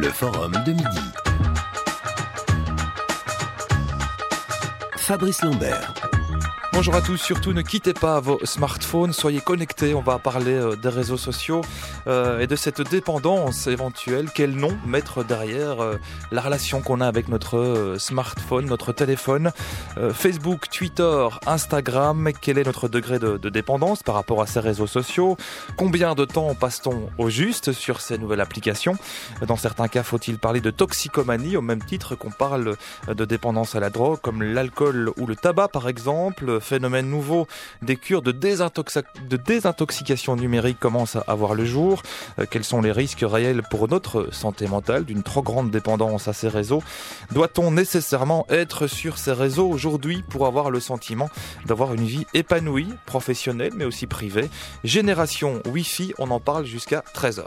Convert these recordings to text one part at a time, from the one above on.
le forum de midi. Fabrice Lambert. Bonjour à tous, surtout ne quittez pas vos smartphones, soyez connectés, on va parler euh, des réseaux sociaux euh, et de cette dépendance éventuelle. Quel nom mettre derrière euh, la relation qu'on a avec notre smartphone, notre téléphone Facebook, Twitter, Instagram, quel est notre degré de, dépendance par rapport à ces réseaux sociaux? Combien de temps passe-t-on au juste sur ces nouvelles applications? Dans certains cas, faut-il parler de toxicomanie au même titre qu'on parle de dépendance à la drogue, comme l'alcool ou le tabac par exemple? Phénomène nouveau des cures de, de désintoxication numérique commencent à avoir le jour. Euh, quels sont les risques réels pour notre santé mentale d'une trop grande dépendance à ces réseaux Doit-on nécessairement être sur ces réseaux aujourd'hui pour avoir le sentiment d'avoir une vie épanouie, professionnelle mais aussi privée? Génération Wi-Fi, on en parle jusqu'à 13h.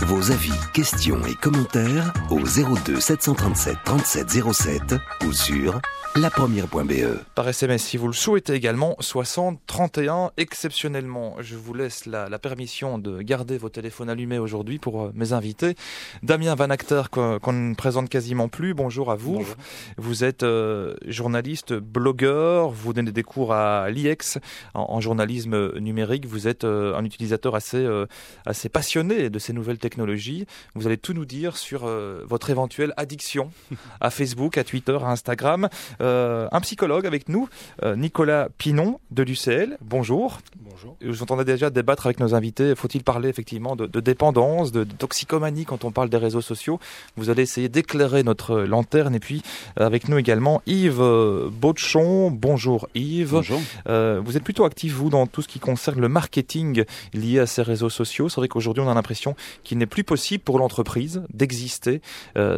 Vos avis, questions et commentaires au 02 737 37 07 ou sur lapremière.be. Par SMS, si vous le souhaitez également, 60 31. Exceptionnellement, je vous laisse la, la permission de garder vos téléphones allumés aujourd'hui pour euh, mes invités. Damien Van Acter, qu'on ne présente quasiment plus, bonjour à vous. Bonjour. Vous êtes euh, journaliste, blogueur, vous donnez des cours à l'IEX en, en, journalisme numérique. Vous êtes euh, un utilisateur assez, euh, assez passionné de ces nouvelles technologies. Vous allez tout nous dire sur euh, votre éventuelle addiction à Facebook, à Twitter, à Instagram. Euh, un psychologue avec nous, euh, Nicolas Pinon de l'UCL. Bonjour. Bonjour. Vous entendez déjà débattre avec nos invités. Faut-il parler effectivement de, de dépendance, de, de, toxicomanie quand on parle des réseaux sociaux? Vous allez essayer d'éclairer notre lanterne. Et puis euh, avec nous également Yves Baudchon. Bonjour Yves. Bonjour. Euh, vous êtes plutôt actif vous dans tout ce qui concerne le marketing lié à ces réseaux sociaux. C'est vrai qu'aujourd'hui on a l'impression qu'il n'est plus possible pour l'entreprise d'exister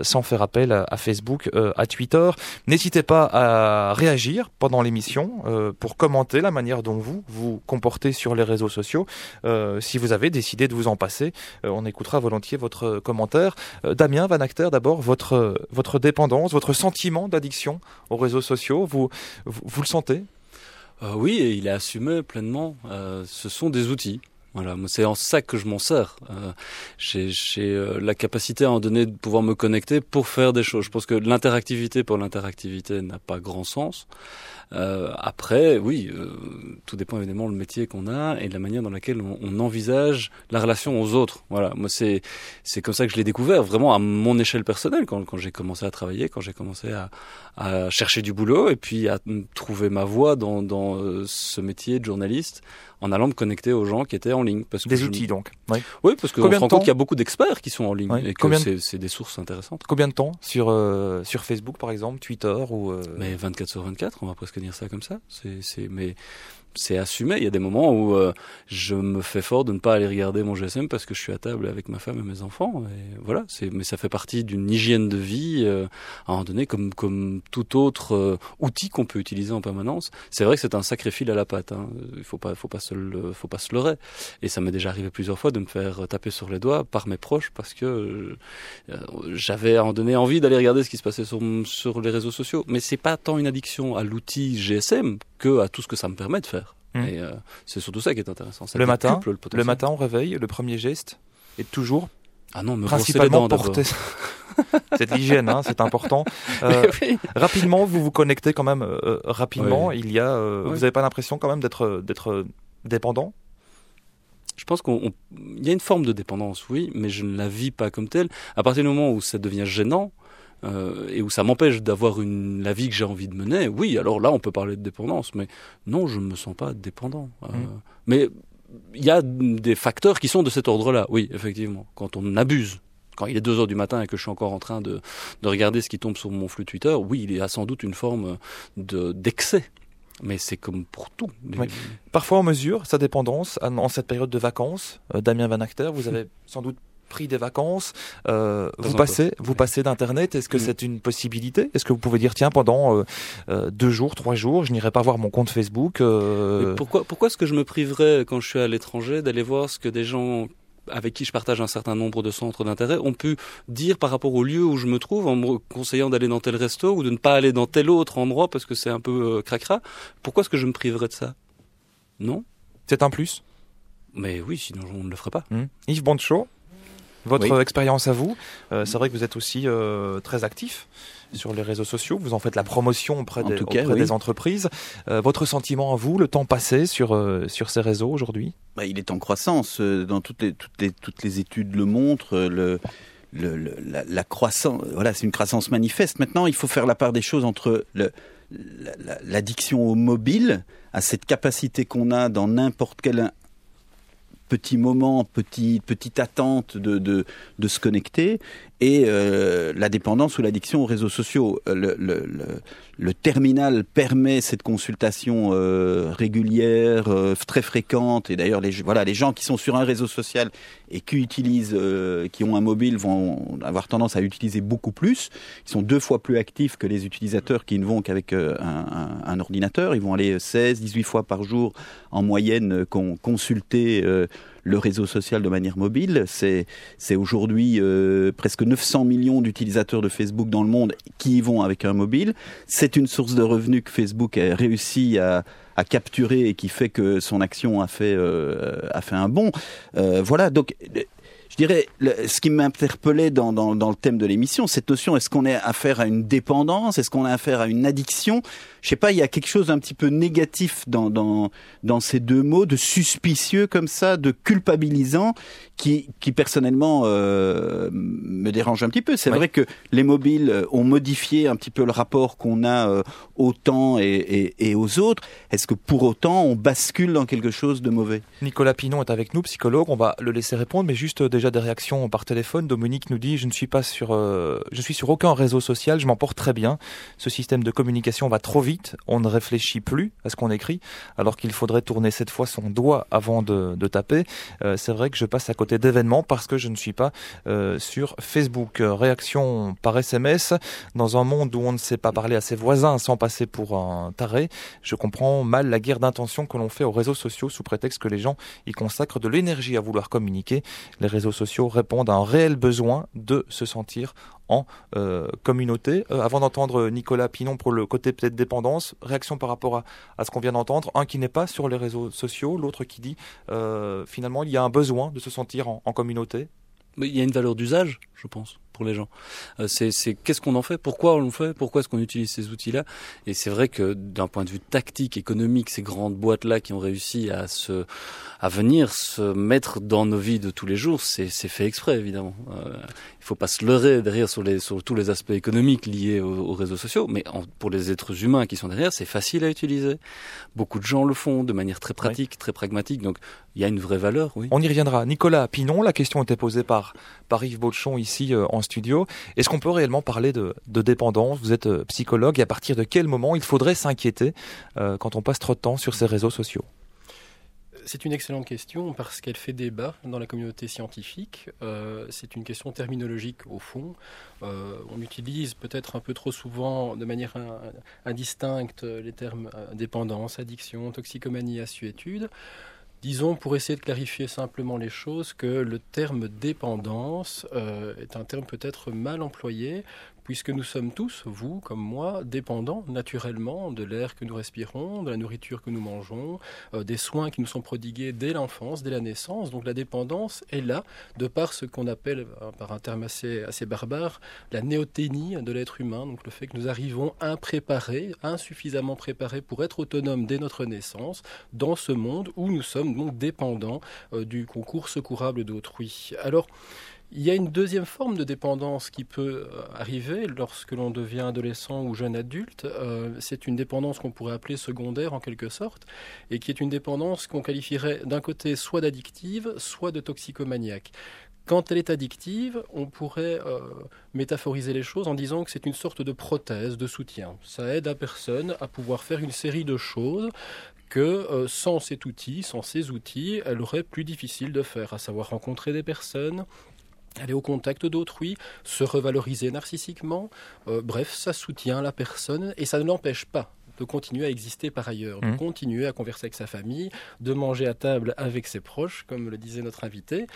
sans faire appel à, à Facebook, à Twitter. N'hésitez pas à réagir pendant l'émission euh, pour commenter la manière dont vous vous comportez sur les réseaux sociaux. Euh, si vous avez décidé de vous en passer, euh, on écoutera volontiers votre commentaire. Damien Van Acter, d'abord, votre, votre dépendance, votre sentiment d'addiction aux réseaux sociaux, vous, vous, vous le sentez? Oui, il est assumé pleinement. Ce sont des outils. Voilà, c'est en ça que je m'en sers. Euh, j'ai euh, la capacité à en donner de pouvoir me connecter pour faire des choses. Je pense que l'interactivité pour l'interactivité n'a pas grand sens. Euh, après, oui, euh, tout dépend évidemment le métier qu'on a et de la manière dans laquelle on, on envisage la relation aux autres. Voilà, moi c'est c'est comme ça que je l'ai découvert, vraiment à mon échelle personnelle, quand, quand j'ai commencé à travailler, quand j'ai commencé à, à chercher du boulot et puis à trouver ma voie dans, dans euh, ce métier de journaliste en allant me connecter aux gens qui étaient en ligne. Parce que des outils donc. Oui, oui parce qu'on se rend compte qu'il y a beaucoup d'experts qui sont en ligne oui. et que de... c'est des sources intéressantes. Combien de temps sur euh, sur Facebook par exemple, Twitter ou euh... Mais 24 sur 24, on va presque dire ça comme ça. C'est mais c'est assumé. Il y a des moments où euh, je me fais fort de ne pas aller regarder mon GSM parce que je suis à table avec ma femme et mes enfants. Et voilà, c'est mais ça fait partie d'une hygiène de vie euh, à un moment donné, comme comme tout autre euh, outil qu'on peut utiliser en permanence. C'est vrai que c'est un sacré fil à la patte. Hein. Il faut pas faut pas se le, faut pas se leurrer. Et ça m'est déjà arrivé plusieurs fois de me faire taper sur les doigts par mes proches parce que euh, j'avais à un moment donné envie d'aller regarder ce qui se passait sur sur les réseaux sociaux. Mais c'est pas tant une addiction à l'outil GSM que à tout ce que ça me permet de faire. Mmh. Et euh, c'est surtout ça qui est intéressant. Ça le matin, le, le, matin, on réveille, le premier geste est toujours ah non, me principalement porter. c'est l'hygiène, hein, c'est important. Euh, oui. Rapidement, vous vous connectez quand même euh, rapidement. Oui. Il y a, oui. vous n'avez pas l'impression quand même d'être d'être dépendant? Je pense qu'il y a une forme de dépendance, oui, mais je ne la vis pas comme telle. À partir du moment où ça devient gênant, euh, et où ça m'empêche d'avoir une la vie que j'ai envie de mener, oui, alors là on peut parler de dépendance, mais non, je ne me sens pas dépendant. Euh, mmh. Mais il y a des facteurs qui sont de cet ordre-là, oui, effectivement, quand on abuse. Quand il est 2 heures du matin et que je suis encore en train de, de regarder ce qui tombe sur mon flux Twitter, oui, il y a sans doute une forme d'excès. mais c'est comme pour tout. Oui. Parfois on mesure sa dépendance en cette période de vacances. Euh, Damien Van Acter, vous avez sans doute pris des vacances, euh, vous passez, vous passez d'internet. Est-ce que mmh. c'est une possibilité? Est-ce que vous pouvez dire tiens pendant euh, euh, deux jours, trois jours, je n'irai pas voir mon compte Facebook euh... Pourquoi, pourquoi est-ce que je me priverais quand je suis à l'étranger d'aller voir ce que des gens avec qui je partage un certain nombre de centres d'intérêt ont pu dire par rapport au lieu où je me trouve en me conseillant d'aller dans tel resto ou de ne pas aller dans tel autre endroit parce que c'est un peu cracra? Pourquoi est-ce que je me priverais de ça? Non. C'est un plus? Mais oui, sinon on ne le ferait pas. Mmh. Yves Bondechaud votre expérience à vous. c'est vrai que vous êtes aussi très actif sur les réseaux sociaux. Vous en faites la promotion auprès, des, des, entreprises. votre sentiment à vous, le temps passé sur, sur ces réseaux aujourd'hui? Bah, Il est en croissance. Dans toutes les, toutes les, toutes les études le montrent. Le, le, la, croissance, voilà, c'est une croissance manifeste. Maintenant, il faut faire la part des choses entre l'addiction au mobile, à cette capacité qu'on a dans n'importe quel petit moment, petit, petite attente de, de se connecter, et euh, la dépendance ou l'addiction aux réseaux sociaux. Euh, le, le, le, le, terminal permet cette consultation euh, régulière, euh, très fréquente, et d'ailleurs les, voilà, les gens qui sont sur un réseau social et qui utilisent, euh, qui ont un mobile vont avoir tendance à utiliser beaucoup plus. Ils sont deux fois plus actifs que les utilisateurs qui ne vont qu'avec un, un, un, ordinateur. Ils vont aller 16, 18 fois par jour en moyenne consulter le réseau social de manière mobile. C'est aujourd'hui euh, presque 900 millions d'utilisateurs de Facebook dans le monde qui y vont avec un mobile. C'est une source de revenus que Facebook a réussi à, capturer et qui fait que son action a fait, euh, a fait un bond. Euh, voilà, donc je dirais, ce qui m'interpellait dans, dans, le thème de l'émission, cette notion, est-ce qu'on a affaire à une dépendance, est-ce qu'on a affaire à une addiction? Je sais pas, il y a quelque chose un petit peu négatif dans ces deux mots, de suspicieux comme ça, de culpabilisant, qui, qui personnellement euh, me dérange un petit peu. C'est vrai que les mobiles ont modifié un petit peu le rapport qu'on a euh, au temps et, et, et aux autres. Est-ce que pour autant on bascule dans quelque chose de mauvais? Nicolas Pinon est avec nous, psychologue. On va le laisser répondre, mais juste déjà des réactions par téléphone. Dominique nous dit je ne suis pas sur, euh, je suis sur aucun réseau social, je m'en porte très bien. Ce système de communication va trop vite, on ne réfléchit plus à ce qu'on écrit, alors qu'il faudrait tourner cette fois son doigt avant de, de taper. Euh, c'est vrai que je passe à côté d'événements parce que je ne suis pas euh, sur Facebook. Réaction par SMS dans un monde où on ne sait pas parler à ses voisins sans passer pour un taré. Je comprends mal la guerre d'intention que l'on fait aux réseaux sociaux sous prétexte que les gens y consacrent de l'énergie à vouloir communiquer. Les réseaux sociaux répondent à un réel besoin de se sentir en euh, communauté. Euh, avant d'entendre Nicolas Pinon pour le côté peut-être dépendance, réaction par rapport à, ce qu'on vient d'entendre. Un qui n'est pas sur les réseaux sociaux, l'autre qui dit euh, finalement il y a un besoin de se sentir en, en communauté. Mais il y a une valeur d'usage, je pense pour les gens. Euh, c'est qu'est-ce qu'on en fait, pourquoi on le fait, pourquoi est-ce qu'on utilise ces outils-là? Et c'est vrai que d'un point de vue tactique, économique, ces grandes boîtes-là qui ont réussi à se, à venir se mettre dans nos vies de tous les jours, c'est fait exprès évidemment. Euh, il faut pas se leurrer derrière sur, les, sur tous les aspects économiques liés aux, aux réseaux sociaux, mais en, pour les êtres humains qui sont derrière, c'est facile à utiliser. Beaucoup de gens le font de manière très pratique, oui. très pragmatique, donc il y a une vraie valeur. Oui. On y reviendra. Nicolas Pinon, la question était posée par, par Yves Beauchon ici euh, en studio. Est-ce qu'on peut réellement parler de, dépendance? Vous êtes euh, psychologue et à partir de quel moment il faudrait s'inquiéter euh, quand on passe trop de temps sur ces réseaux sociaux? C'est une excellente question parce qu'elle fait débat dans la communauté scientifique. Euh, c'est une question terminologique au fond. On utilise peut-être un peu trop souvent de manière indistincte les termes dépendance, addiction, toxicomanie, assuétude. Disons, pour essayer de clarifier simplement les choses, que le terme dépendance euh, est un terme peut-être mal employé, puisque nous sommes tous, vous comme moi, dépendants naturellement de l'air que nous respirons, de la nourriture que nous mangeons, euh, des soins qui nous sont prodigués dès l'enfance, dès la naissance. Donc la dépendance est là, de par ce qu'on appelle, euh, par un terme assez, assez barbare, la néoténie de l'être humain, donc le fait que nous arrivons impréparés, insuffisamment préparés pour être autonomes dès notre naissance, dans ce monde où nous sommes donc dépendants euh, du concours secourable d'autrui. Alors, il y a une deuxième forme de dépendance qui peut euh, arriver lorsque l'on devient adolescent ou jeune adulte. Euh, c'est une dépendance qu'on pourrait appeler secondaire en quelque sorte, et qui est une dépendance qu'on qualifierait d'un côté soit d'addictive, soit de toxicomaniaque. Quand elle est addictive, on pourrait euh, métaphoriser les choses en disant que c'est une sorte de prothèse, de soutien. Ça aide à personne à pouvoir faire une série de choses que sans cet outil, sans ces outils, elle aurait plus difficile de faire, à savoir rencontrer des personnes, aller au contact d'autrui, se revaloriser narcissiquement, euh, bref, ça soutient la personne et ça ne l'empêche pas de continuer à exister par ailleurs, de mmh. continuer à converser avec sa famille, de manger à table avec ses proches, comme le disait notre invité.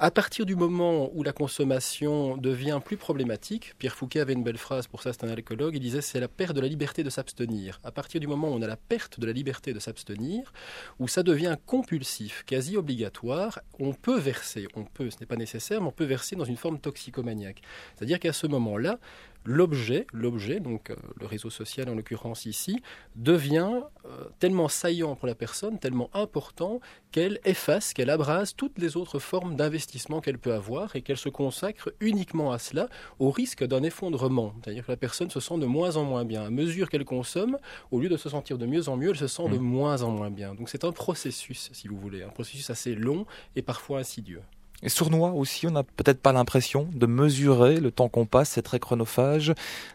À partir du moment où la consommation devient plus problématique, Pierre Fouquet avait une belle phrase pour ça, c'est un alcoologue, il disait c'est la perte de la liberté de s'abstenir. À partir du moment où on a la perte de la liberté de s'abstenir, où ça devient compulsif, quasi obligatoire, on peut verser, on peut, ce n'est pas nécessaire, mais on peut verser dans une forme toxicomaniaque. C'est-à-dire qu'à ce moment-là, l'objet, l'objet, donc euh, le réseau social en l'occurrence ici, devient euh, tellement saillant pour la personne, tellement important qu'elle efface, qu'elle abrase toutes les autres formes d'investissement qu'elle peut avoir et qu'elle se consacre uniquement à cela au risque d'un effondrement. C'est-à-dire que la personne se sent de moins en moins bien. À mesure qu'elle consomme, au lieu de se sentir de mieux en mieux, elle se sent de mmh. moins en moins bien. Donc c'est un processus, si vous voulez, un processus assez long et parfois insidieux. Et sournois aussi, on n'a peut-être pas l'impression de mesurer le temps qu'on passe, c'est très chronophage,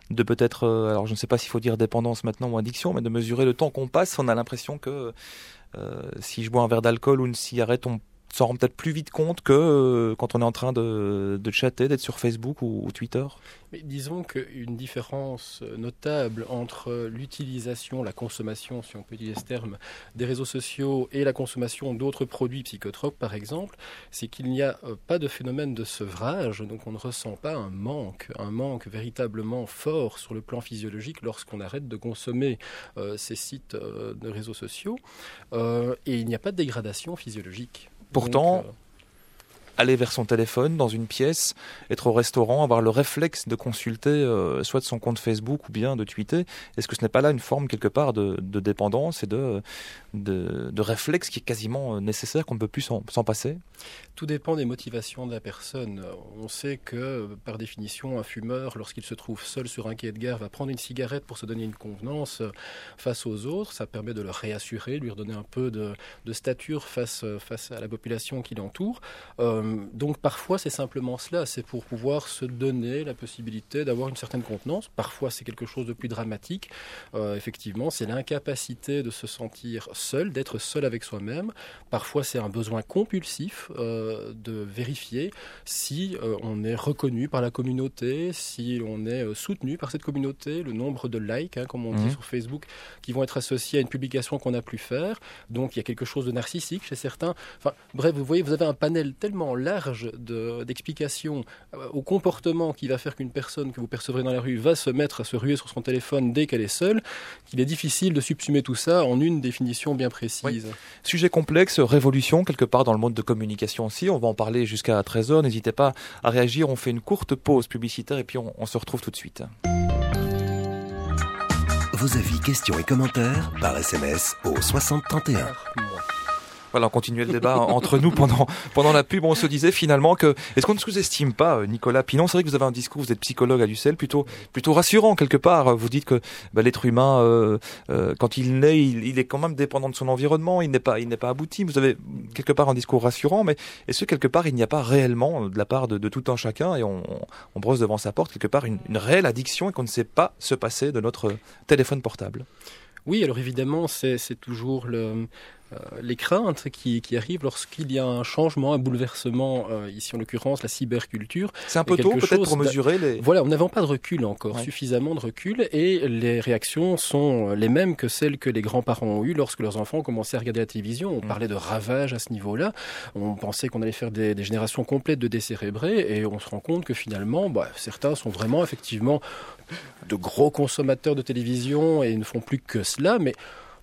de peut-être, euh, alors je ne sais pas s'il faut dire dépendance maintenant ou addiction, mais de mesurer le temps qu'on passe, on a l'impression que euh, si je bois un verre d'alcool ou une cigarette, on s'en rend peut-être plus vite compte que euh, quand on est en train de, de chatter, d'être sur Facebook ou, Twitter Mais disons qu'une différence notable entre l'utilisation, la consommation, si on peut utiliser ce terme, des réseaux sociaux et la consommation d'autres produits psychotropes, par exemple, c'est qu'il n'y a euh, pas de phénomène de sevrage, donc on ne ressent pas un manque, un manque véritablement fort sur le plan physiologique lorsqu'on arrête de consommer euh, ces sites de réseaux sociaux, et il n'y a pas de dégradation physiologique. Pourtant, euh, aller vers son téléphone dans une pièce, être au restaurant, avoir le réflexe de consulter euh, soit de son compte Facebook ou bien de tweeter, est-ce que ce n'est pas là une forme quelque part de, dépendance et de, de, réflexe qui est quasiment euh, nécessaire, qu'on ne peut plus s'en passer? Tout dépend des motivations de la personne. On sait que par définition, un fumeur, lorsqu'il se trouve seul sur un quai de gare, va prendre une cigarette pour se donner une convenance euh, face aux autres. Ça permet de le réassurer, lui redonner un peu de, stature face, face à la population qui l'entoure. Donc parfois c'est simplement cela, c'est pour pouvoir se donner la possibilité d'avoir une certaine contenance. Parfois c'est quelque chose de plus dramatique. Euh, effectivement, c'est l'incapacité de se sentir seul, d'être seul avec soi-même. Parfois c'est un besoin compulsif euh, de vérifier si on est reconnu par la communauté, si on est soutenu par cette communauté, le nombre de likes, hein, comme on dit mhm. sur Facebook, qui vont être associés à une publication qu'on a pu faire. Donc il y a quelque chose de narcissique chez certains. Enfin bref, vous voyez, vous avez un panel tellement large d'explications euh, au comportement qui va faire qu'une personne que vous percevrez dans la rue va se mettre à se ruer sur son téléphone dès qu'elle est seule, qu'il est difficile de subsumer tout ça en une définition bien précise. Sujet complexe, révolution quelque part dans le monde de communication aussi. On va en parler jusqu'à 13h. N'hésitez pas à réagir. On fait une courte pause publicitaire et puis on, on se retrouve tout de suite. Vos avis, questions et commentaires par SMS au 6031. Voilà, on continuait le débat entre nous pendant pendant la pub. On se disait finalement que est-ce qu'on ne sous-estime pas euh, Nicolas Pinon? C'est vrai que vous avez un discours, vous êtes psychologue à l'UCL, plutôt plutôt rassurant quelque part. Vous dites que bah, l'être humain, euh, euh, quand il naît, il, est quand même dépendant de son environnement. Il n'est pas il n'est pas abouti. Vous avez quelque part un discours rassurant, mais est-ce que quelque part il n'y a pas réellement de la part de, tout un chacun et on, on, brosse devant sa porte quelque part une, une réelle addiction et qu'on ne sait pas se passer de notre téléphone portable? Oui, alors évidemment, c'est toujours le, les craintes qui, arrivent lorsqu'il y a un changement, un bouleversement, euh, ici en l'occurrence la cyberculture. C'est un peu tôt peut-être pour mesurer les... Voilà, on n'avait pas de recul encore, suffisamment de recul, et les réactions sont les mêmes que celles que les grands-parents ont eues lorsque leurs enfants commençaient à regarder la télévision. On mm. parlait de ravage à ce niveau-là, on pensait qu'on allait faire des, générations complètes de décérébrés, et on se rend compte que finalement, bah, certains sont vraiment effectivement de gros consommateurs de télévision et ne font plus que cela, mais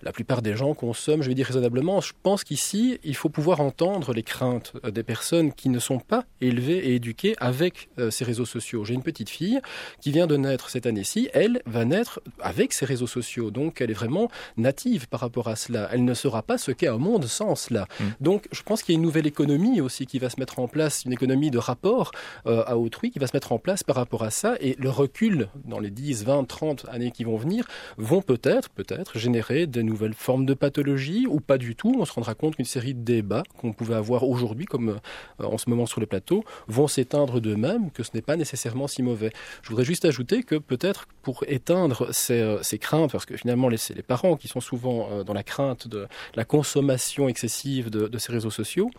la plupart des gens consomment, je vais dire raisonnablement. Je pense qu'ici, il faut pouvoir entendre les craintes euh, des personnes qui ne sont pas élevées et éduquées avec euh, ces réseaux sociaux. J'ai une petite fille qui vient de naître cette année-ci. Elle va naître avec ces réseaux sociaux. Donc, elle est vraiment native par rapport à cela. Elle ne saura pas ce qu'est un monde sans cela. Mmh. Donc, je pense qu'il y a une nouvelle économie aussi qui va se mettre en place, une économie de rapport euh, à autrui qui va se mettre en place par rapport à ça. Et le recul dans les 10, 20, 30 années qui vont venir vont peut-être, peut-être générer de nouvelles formes de pathologie ou pas du tout? On se rendra compte qu'une série de débats qu'on pouvait avoir aujourd'hui, comme euh, en ce moment sur les plateaux, vont s'éteindre d'eux-mêmes, que ce n'est pas nécessairement si mauvais. Je voudrais juste ajouter que peut-être pour éteindre ces, euh, craintes, parce que finalement c'est les parents qui sont souvent euh, dans la crainte de la consommation excessive de, de ces réseaux sociaux,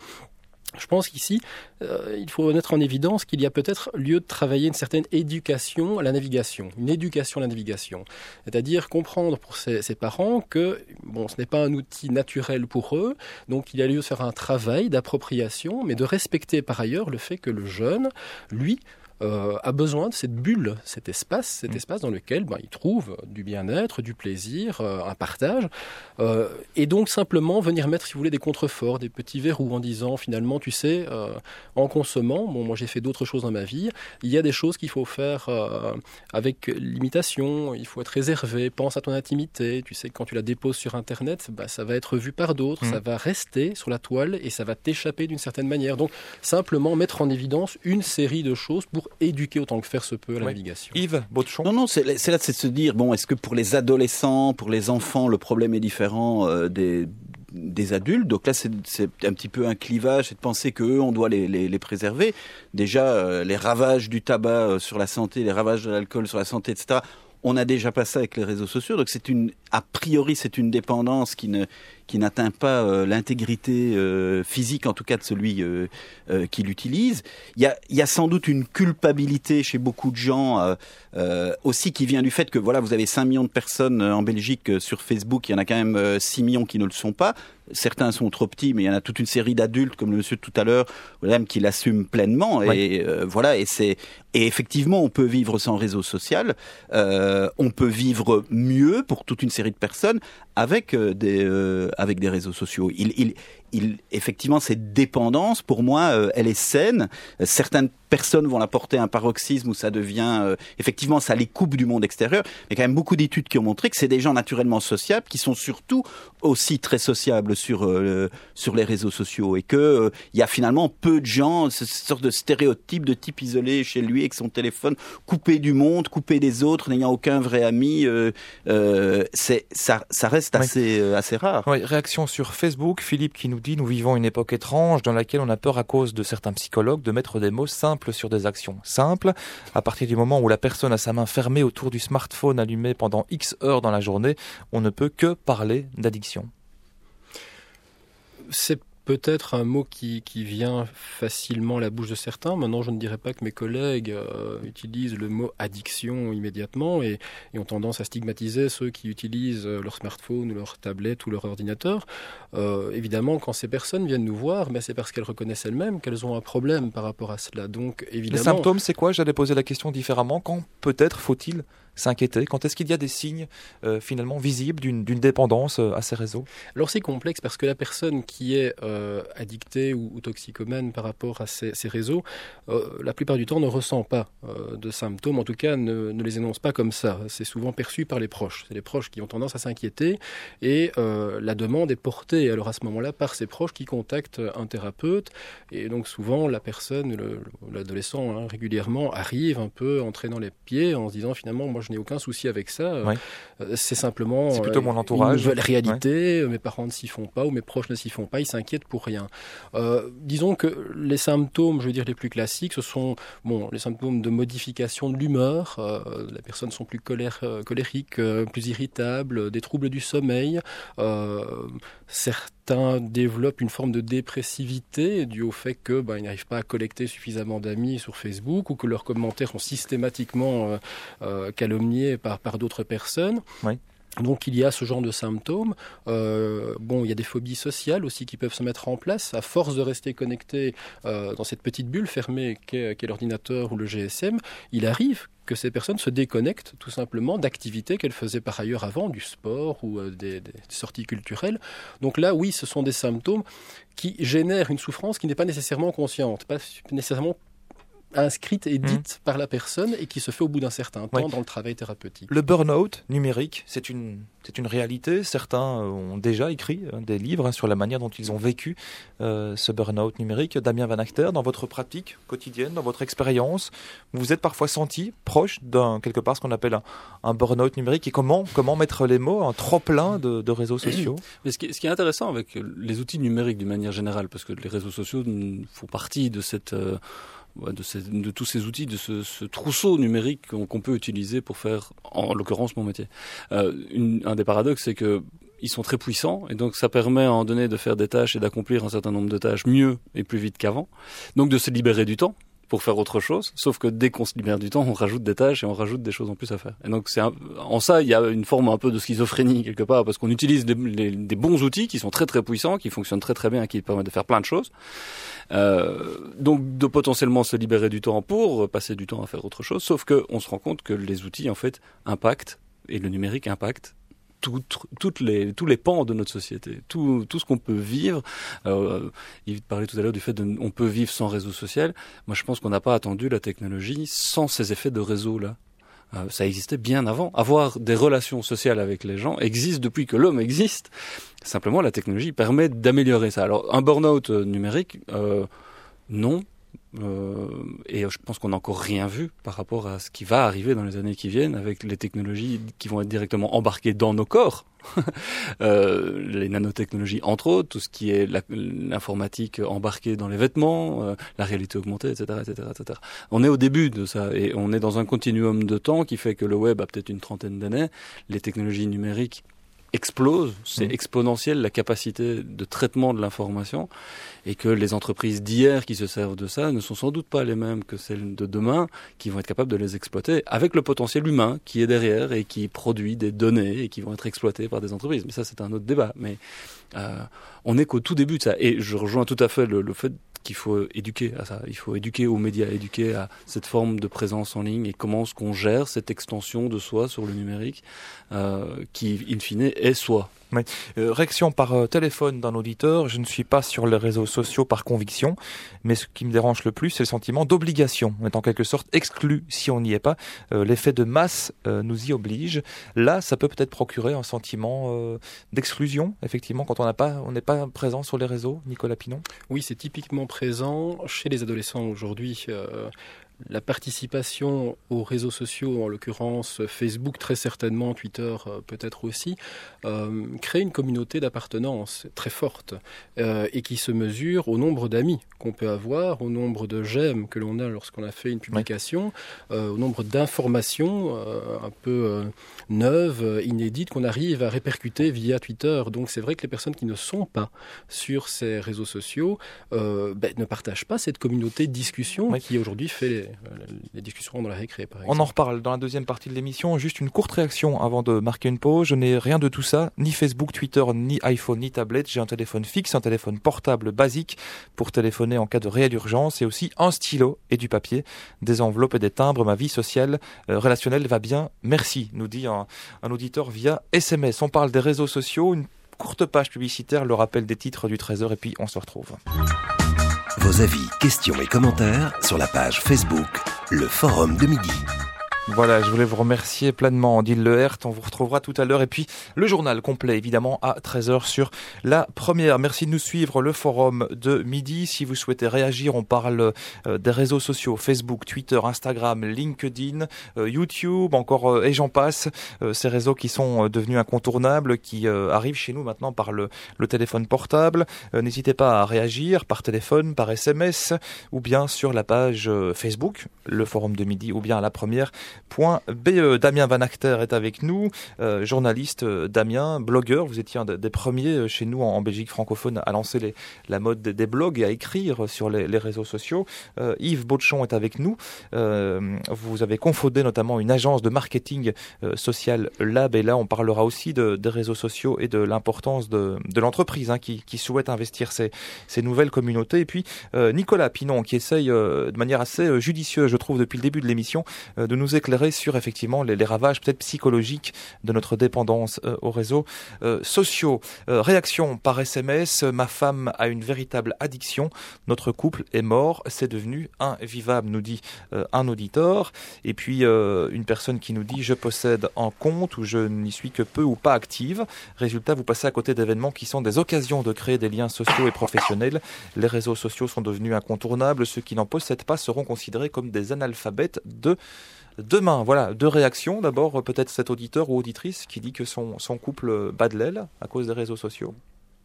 Je pense qu'ici, euh, il faut mettre en évidence qu'il y a peut-être lieu de travailler une certaine éducation à la navigation, une éducation à la navigation. C'est-à-dire comprendre pour ces, parents que bon, ce n'est pas un outil naturel pour eux, donc il y a lieu de faire un travail d'appropriation, mais de respecter par ailleurs le fait que le jeune, lui, euh, a besoin de cette bulle, cet espace, cet mm. espace dans lequel ben, il trouve du bien-être, du plaisir, euh, un partage, euh, et donc simplement venir mettre, si vous voulez, des contreforts, des petits verrous en disant finalement, tu sais, en consommant, bon, moi j'ai fait d'autres choses dans ma vie, il y a des choses qu'il faut faire avec limitation, il faut être réservé, pense à ton intimité, tu sais, quand tu la déposes sur Internet, ben, ça va être vu par d'autres, mm. ça va rester sur la toile et ça va t'échapper d'une certaine manière. Donc simplement mettre en évidence une série de choses pour éduquer autant que faire se peut à la navigation. Yves Bautchon Non, non, c'est là, c'est de se dire, bon, est-ce que pour les adolescents, pour les enfants, le problème est différent euh, des des adultes? Donc là, c'est un petit peu un clivage, c'est de penser qu'eux, on doit les, les, les préserver. Déjà, euh, les ravages du tabac euh, sur la santé, les ravages de l'alcool sur la santé, etc. On a déjà passé avec les réseaux sociaux. Donc c'est une, a priori, c'est une dépendance qui ne, qui n'atteint pas euh, l'intégrité euh, physique, en tout cas de celui euh, qui l'utilise. Il y a, y a, sans doute une culpabilité chez beaucoup de gens aussi qui vient du fait que voilà, vous avez 5 millions de personnes en Belgique sur Facebook, il y en a quand même 6 millions qui ne le sont pas. Certains sont trop petits, mais il y en a toute une série d'adultes, comme le monsieur tout à l'heure, qui l'assument pleinement. Et voilà, et c'est et effectivement, on peut vivre sans réseau social. on peut vivre mieux pour toute une série de personnes avec des avec des réseaux sociaux. Il, il, effectivement, cette dépendance, pour moi, euh, elle est saine. Certaines personnes vont la porter à un paroxysme où ça devient, euh, effectivement, ça les coupe du monde extérieur. Il y a quand même beaucoup d'études qui ont montré que c'est des gens naturellement sociables qui sont surtout aussi très sociables sur euh, sur les réseaux sociaux et que il y a finalement peu de gens, ce sorte de stéréotype de type isolé chez lui avec son téléphone, coupé du monde, coupé des autres, n'ayant aucun vrai ami. c'est ça, ça reste assez assez rare. Oui, réaction sur Facebook, Philippe qui nous nous vivons une époque étrange dans laquelle on a peur à cause de certains psychologues de mettre des mots simples sur des actions simples. À partir du moment où la personne a sa main fermée autour du smartphone allumé pendant X heures dans la journée, on ne peut que parler d'addiction. Peut-être un mot qui, qui, vient facilement à la bouche de certains. Maintenant, je ne dirais pas que mes collègues euh, utilisent le mot addiction immédiatement et, et, ont tendance à stigmatiser ceux qui utilisent euh, leur smartphone ou leur tablette ou leur ordinateur. Euh, évidemment, quand ces personnes viennent nous voir, ben, c'est parce qu'elles reconnaissent elles-mêmes qu'elles ont un problème par rapport à cela. Donc, évidemment. Les symptômes, c'est quoi? J'allais poser la question différemment. Quand peut-être faut-il s'inquiéter Quand est-ce qu'il y a des signes euh, finalement visibles d'une dépendance euh, à ces réseaux? Alors c'est complexe parce que la personne qui est euh, addictée ou, toxicomane par rapport à ces, réseaux, la plupart du temps ne ressent pas de symptômes, en tout cas ne, ne les énonce pas comme ça. C'est souvent perçu par les proches. C'est les proches qui ont tendance à s'inquiéter et la demande est portée alors à ce moment-là par ses proches qui contactent un thérapeute et donc souvent la personne, l'adolescent hein, régulièrement arrive un peu entraînant les pieds en se disant finalement moi je n'ai aucun souci avec ça. Euh, c'est simplement c'est plutôt mon entourage. une nouvelle réalité. Mes parents ne s'y font pas ou mes proches ne s'y font pas. Ils s'inquiètent pour rien. Euh, disons que les symptômes, je veux dire les plus classiques, ce sont bon les symptômes de modification de l'humeur. Euh, les personnes sont plus colère, colériques, plus irritables, des troubles du sommeil. certains développent une forme de dépressivité due au fait que ben, ils n'arrivent pas à collecter suffisamment d'amis sur Facebook ou que leurs commentaires sont systématiquement euh, par, par d'autres personnes. Donc il y a ce genre de symptômes. Euh, bon, il y a des phobies sociales aussi qui peuvent se mettre en place à force de rester connecté euh, dans cette petite bulle fermée qu'est l'ordinateur ou le GSM. Il arrive que ces personnes se déconnectent tout simplement d'activités qu'elles faisaient par ailleurs avant, du sport ou euh, des, des, sorties culturelles. Donc là, oui, ce sont des symptômes qui génèrent une souffrance qui n'est pas nécessairement consciente, pas nécessairement inscrite et dite mmh. par la personne et qui se fait au bout d'un certain temps dans le travail thérapeutique. Le burn-out numérique, c'est une, c'est une réalité. Certains euh, ont déjà écrit euh, des livres hein, sur la manière dont ils ont vécu euh, ce burn-out numérique. Damien Van Acter, dans votre pratique quotidienne, dans votre expérience, vous vous êtes parfois senti proche d'un, quelque part, ce qu'on appelle un, burn-out numérique et comment, comment mettre les mots, un trop plein de, réseaux sociaux? Mais ce qui, ce qui, est intéressant avec les outils numériques d'une manière générale, parce que les réseaux sociaux font partie de cette de, tous ces outils, de ce, trousseau numérique qu'on peut utiliser pour faire, en, l'occurrence, mon métier. Euh, un des paradoxes, c'est que ils sont très puissants et donc ça permet à un donné de faire des tâches et d'accomplir un certain nombre de tâches mieux et plus vite qu'avant. Donc de se libérer du temps pour faire autre chose. Sauf que dès qu'on se libère du temps, on rajoute des tâches et on rajoute des choses en plus à faire. Et donc c'est en ça, il y a une forme un peu de schizophrénie quelque part parce qu'on utilise des, des, bons outils qui sont très très puissants, qui fonctionnent très très bien, qui permettent de faire plein de choses. Euh, donc de potentiellement se libérer du temps pour passer du temps à faire autre chose. Sauf que on se rend compte que les outils en fait impactent et le numérique impacte toutes les, tous les pans de notre société, tout, tout ce qu'on peut vivre. Euh, il parlait tout à l'heure du fait qu'on peut vivre sans réseau social. Moi, je pense qu'on n'a pas attendu la technologie sans ces effets de réseau-là. Euh, ça existait bien avant. Avoir des relations sociales avec les gens existe depuis que l'homme existe. Simplement, la technologie permet d'améliorer ça. Alors, un burn-out euh, numérique, euh, non, euh, et je pense qu'on n'a encore rien vu par rapport à ce qui va arriver dans les années qui viennent avec les technologies qui vont être directement embarquées dans nos corps. euh, les nanotechnologies entre autres, tout ce qui est l'informatique embarquée dans les vêtements, euh, la réalité augmentée, etc., etc., etc. On est au début de ça et on est dans un continuum de temps qui fait que le web a peut-être une trentaine d'années, les technologies numériques explose, c'est mmh. exponentiel la capacité de traitement de l'information et que les entreprises d'hier qui se servent de ça ne sont sans doute pas les mêmes que celles de demain qui vont être capables de les exploiter avec le potentiel humain qui est derrière et qui produit des données et qui vont être exploitées par des entreprises. Mais ça c'est un autre débat. Mais euh, on n'est qu'au tout début de ça et je rejoins tout à fait le, le fait qu'il faut éduquer à ça. Il faut éduquer aux médias, éduquer à cette forme de présence en ligne et comment est-ce qu'on gère cette extension de soi sur le numérique euh, qui, in fine, est soi. Euh, réaction par euh, téléphone d'un auditeur. Je ne suis pas sur les réseaux sociaux par conviction, mais ce qui me dérange le plus, c'est le sentiment d'obligation. On est en quelque sorte exclu si on n'y est pas. Euh, l'effet de masse nous y oblige. Là, ça peut peut-être procurer un sentiment d'exclusion, effectivement, quand on n'a pas, on n'est pas présent sur les réseaux. Nicolas Pinon? Oui, c'est typiquement présent chez les adolescents aujourd'hui la participation aux réseaux sociaux, en l'occurrence Facebook très certainement, Twitter euh, peut-être aussi, euh, crée une communauté d'appartenance très forte euh, et qui se mesure au nombre d'amis qu'on peut avoir, au nombre de j'aime que l'on a lorsqu'on a fait une publication, au nombre d'informations un peu neuves, inédites qu'on arrive à répercuter via Twitter. Donc c'est vrai que les personnes qui ne sont pas sur ces réseaux sociaux ben, ne partagent pas cette communauté de discussion qui aujourd'hui fait les, discussions dans la récré, par exemple. On en reparle dans la deuxième partie de l'émission. Juste une courte réaction avant de marquer une pause. Je n'ai rien de tout ça, ni Facebook, Twitter, ni iPhone, ni tablette. J'ai un téléphone fixe, un téléphone portable basique pour téléphoner en cas de réelle urgence et aussi un stylo et du papier, des enveloppes et des timbres. Ma vie sociale, euh, relationnelle va bien. Merci, nous dit un, un auditeur via SMS. On parle des réseaux sociaux. Une courte page publicitaire, le rappel des titres du Trésor et puis on se retrouve. Vos avis, questions et commentaires sur la page Facebook Le Forum de Midi. Voilà, je voulais vous remercier pleinement, Odile Lehert. On vous retrouvera tout à l'heure. Et puis, le journal complet, évidemment, à 13h sur la première. Merci de nous suivre, le forum de midi. Si vous souhaitez réagir, on parle euh, des réseaux sociaux, Facebook, Twitter, Instagram, LinkedIn, euh, YouTube, encore, euh, et j'en passe. ces réseaux qui sont devenus incontournables, qui arrivent chez nous maintenant par le, téléphone portable. N'hésitez pas à réagir par téléphone, par SMS, ou bien sur la page Facebook, le forum de midi, ou bien la première .be. Damien Van Acter est avec nous, euh, journaliste euh, Damien, blogueur. Vous étiez un des premiers euh, chez nous en, Belgique francophone à lancer la mode des, blogs et à écrire sur les, réseaux sociaux. Yves Bauchon est avec nous. vous avez confondé notamment une agence de marketing social Lab et là on parlera aussi de, des réseaux sociaux et de l'importance de, l'entreprise hein, qui, souhaite investir ces, nouvelles communautés. Et puis Nicolas Pinon qui essaye de manière assez judicieuse, je trouve, depuis le début de l'émission, de nous sur effectivement les, ravages peut-être psychologiques de notre dépendance euh, aux réseaux euh, sociaux. Euh, réaction par SMS, ma femme a une véritable addiction, notre couple est mort, c'est devenu invivable, nous dit un auditeur. Et puis une personne qui nous dit je possède un compte où je n'y suis que peu ou pas active. Résultat, vous passez à côté d'événements qui sont des occasions de créer des liens sociaux et professionnels. Les réseaux sociaux sont devenus incontournables. Ceux qui n'en possèdent pas seront considérés comme des analphabètes de Demain, voilà, deux réactions. D'abord, peut-être cet auditeur ou auditrice qui dit que son, son couple bat de l'aile à cause des réseaux sociaux.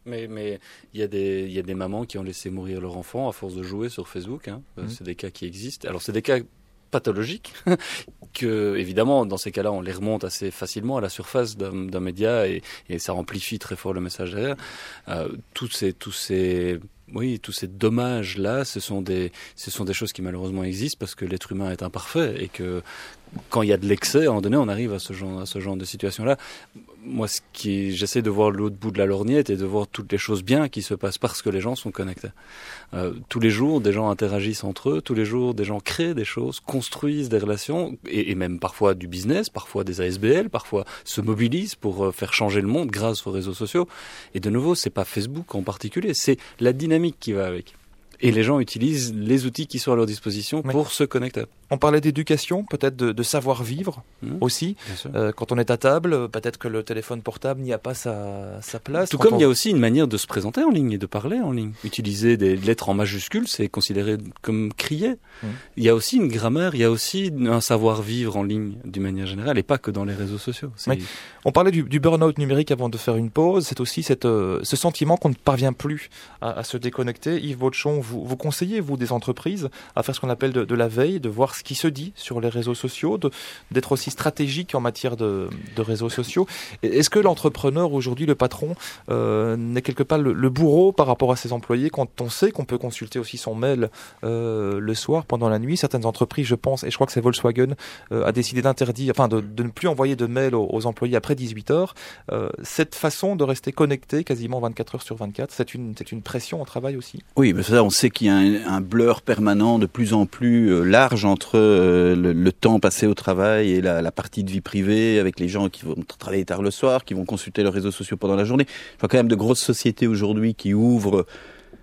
Mais mais il y a des il y a des mamans qui ont laissé mourir leur enfant à force de jouer sur Facebook. Hein. Euh, mmh. C'est des cas qui existent. Alors c'est des cas pathologiques que évidemment dans ces cas-là on les remonte assez facilement à la surface d'un média et, et, ça amplifie très fort le message derrière. Euh, tous ces tous ces oui, tous ces dommages-là, ce sont des, ce sont des choses qui malheureusement existent parce que l'être humain est imparfait et que quand il y a de l'excès, à un moment donné, on arrive à ce genre, à ce genre de situation-là. Moi, ce qui, j'essaie de voir l'autre bout de la lorgnette et de voir toutes les choses bien qui se passent parce que les gens sont connectés. Euh, tous les jours, des gens interagissent entre eux. Tous les jours, des gens créent des choses, construisent des relations et, et même parfois du business, parfois des ASBL, parfois se mobilisent pour euh, faire changer le monde grâce aux réseaux sociaux. Et de nouveau, c'est pas Facebook en particulier, c'est la dynamique qui va avec. Et les gens utilisent les outils qui sont à leur disposition Oui. pour se connecter. On parlait d'éducation, peut-être de, de savoir-vivre Mhm. aussi. Euh, quand on est à table, euh, peut-être que le téléphone portable n'y a pas sa, sa place. Tout Quand comme on- il y a aussi une manière de se présenter en ligne et de parler en ligne. Utiliser des lettres en majuscules, c'est considéré comme crier. Mhm. Il y a aussi une grammaire, il y a aussi un savoir-vivre en ligne d'une manière générale et pas que dans les réseaux sociaux. Oui. On parlait du, du burn-out numérique avant de faire une pause. C'est aussi cette, euh, ce sentiment qu'on ne parvient plus à, à se déconnecter. Yves Bauchon, vous, vous conseillez, vous, des entreprises, à faire ce qu'on appelle de, de la veille, de voir ce qui se dit sur les réseaux sociaux, d'être aussi stratégique en matière de, réseaux sociaux. Est-ce que l'entrepreneur, aujourd'hui, le patron, euh, n'est quelque part le, bourreau par rapport à ses employés quand on sait qu'on peut consulter aussi son mail euh, le soir, pendant la nuit? Certaines entreprises, je pense, et je crois que c'est Volkswagen, euh, a décidé d'interdire, enfin de, ne plus envoyer de mails aux, employés après 18 heures. Euh, cette façon de rester connecté quasiment 24 heures sur 24, c'est une, pression au travail aussi? Oui, mais ça, on sait qu'il y a un, un blur permanent de plus en plus large entre euh, le, temps passé au travail et la, la partie de vie privée avec les gens qui vont travailler tard le soir, qui vont consulter leurs réseaux sociaux pendant la journée. Je vois quand même de grosses sociétés aujourd'hui qui ouvrent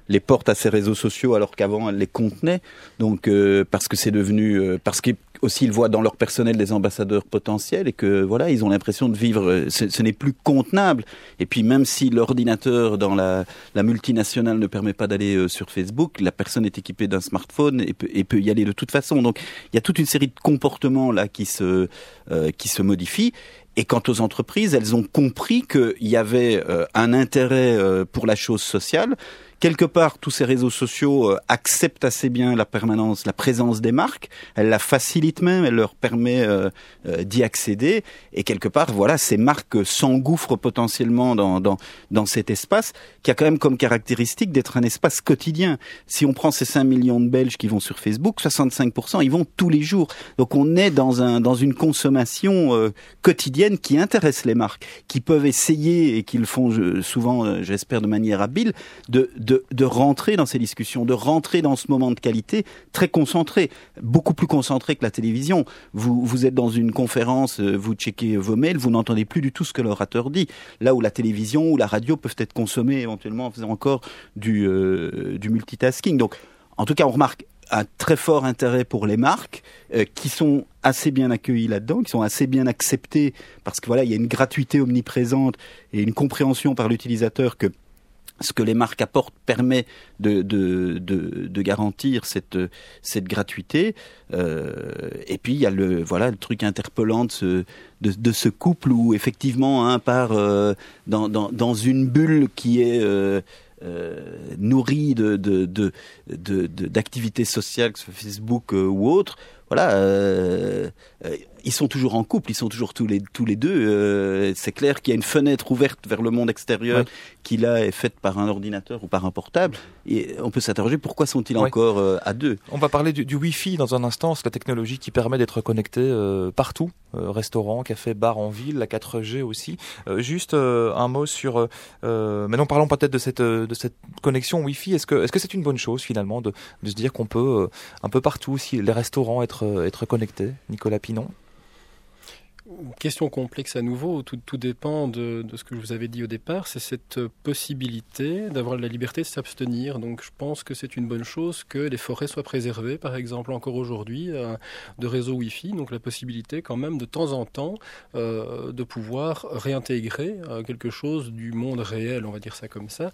les portes à ces réseaux sociaux alors qu'avant elles les contenaient. Donc euh, parce que c'est devenu euh, parce qu'ils aussi ils voient dans leur personnel des ambassadeurs potentiels et que voilà ils ont l'impression de vivre. euh, Ce, ce n'est plus contenable. Et puis même si l'ordinateur dans la, la multinationale ne permet pas d'aller euh, sur Facebook, la personne est équipée d'un smartphone et peut, et peut y aller de toute façon. Donc il y a toute une série de comportements là qui se euh, qui se modifient. Et quant aux entreprises, elles ont compris qu'il y avait un intérêt pour la chose sociale. Quelque part, tous ces réseaux sociaux euh, acceptent assez bien la permanence, la présence des marques. Elle la facilite même, elle leur permet euh, euh, d'y accéder. Et quelque part, voilà, ces marques s'engouffrent potentiellement dans, dans, dans cet espace qui a quand même comme caractéristique d'être un espace quotidien. Si on prend ces 5 millions de Belges qui vont sur Facebook, 65% ils vont tous les jours. Donc on est dans, un, dans une consommation euh, quotidienne qui intéresse les marques, qui peuvent essayer, et qui le font souvent, euh, j'espère, de manière habile, de, de rentrer dans ces discussions, de rentrer dans ce moment de qualité très concentré, beaucoup plus concentré que la télévision. Vous, êtes dans une conférence, euh, vous checkez vos mails, vous n'entendez plus du tout ce que l'orateur dit. Là où la télévision ou la radio peuvent être consommées éventuellement en faisant encore du, euh, multitasking. Donc, en tout cas, on remarque un très fort intérêt pour les marques euh, qui sont assez bien accueillies là-dedans, qui sont assez bien acceptées parce que voilà, il y a une gratuité omniprésente et une compréhension par l'utilisateur que ce que les marques apportent permet de, de, de, de garantir cette, cette gratuité. Euh, et puis il y a le voilà le truc interpellant de ce, de, ce couple où effectivement un part euh, dans, dans, dans une bulle qui est euh, euh, nourrie de, de, de, de, d'activités sociales, que ce soit Facebook euh, ou autre. Voilà, ils sont toujours en couple, ils sont toujours tous les tous les deux. euh, c'est clair qu'il y a une fenêtre ouverte vers le monde extérieur qui là est faite par un ordinateur ou par un portable. Et on peut s'interroger pourquoi sont-ils encore euh, à deux? On va parler du, du Wi-Fi dans un instant, c'est la technologie qui permet d'être connecté euh, partout, restaurant, café, bar en ville, la 4G aussi. Juste un mot sur, maintenant parlons peut-être de cette de cette connexion Wi-Fi. Est-ce que est-ce que c'est une bonne chose finalement de, de se dire qu'on peut un peu partout, si les restaurants être être connectés, Nicolas Pinon? Question complexe à nouveau, tout, tout dépend de, de ce que je vous avais dit au départ, c'est cette possibilité d'avoir la liberté de s'abstenir. Donc je pense que c'est une bonne chose que les forêts soient préservées, par exemple encore aujourd'hui, euh, de réseaux Wi-Fi, donc la possibilité quand même de temps en temps euh, de pouvoir réintégrer euh, quelque chose du monde réel, on va dire ça comme ça,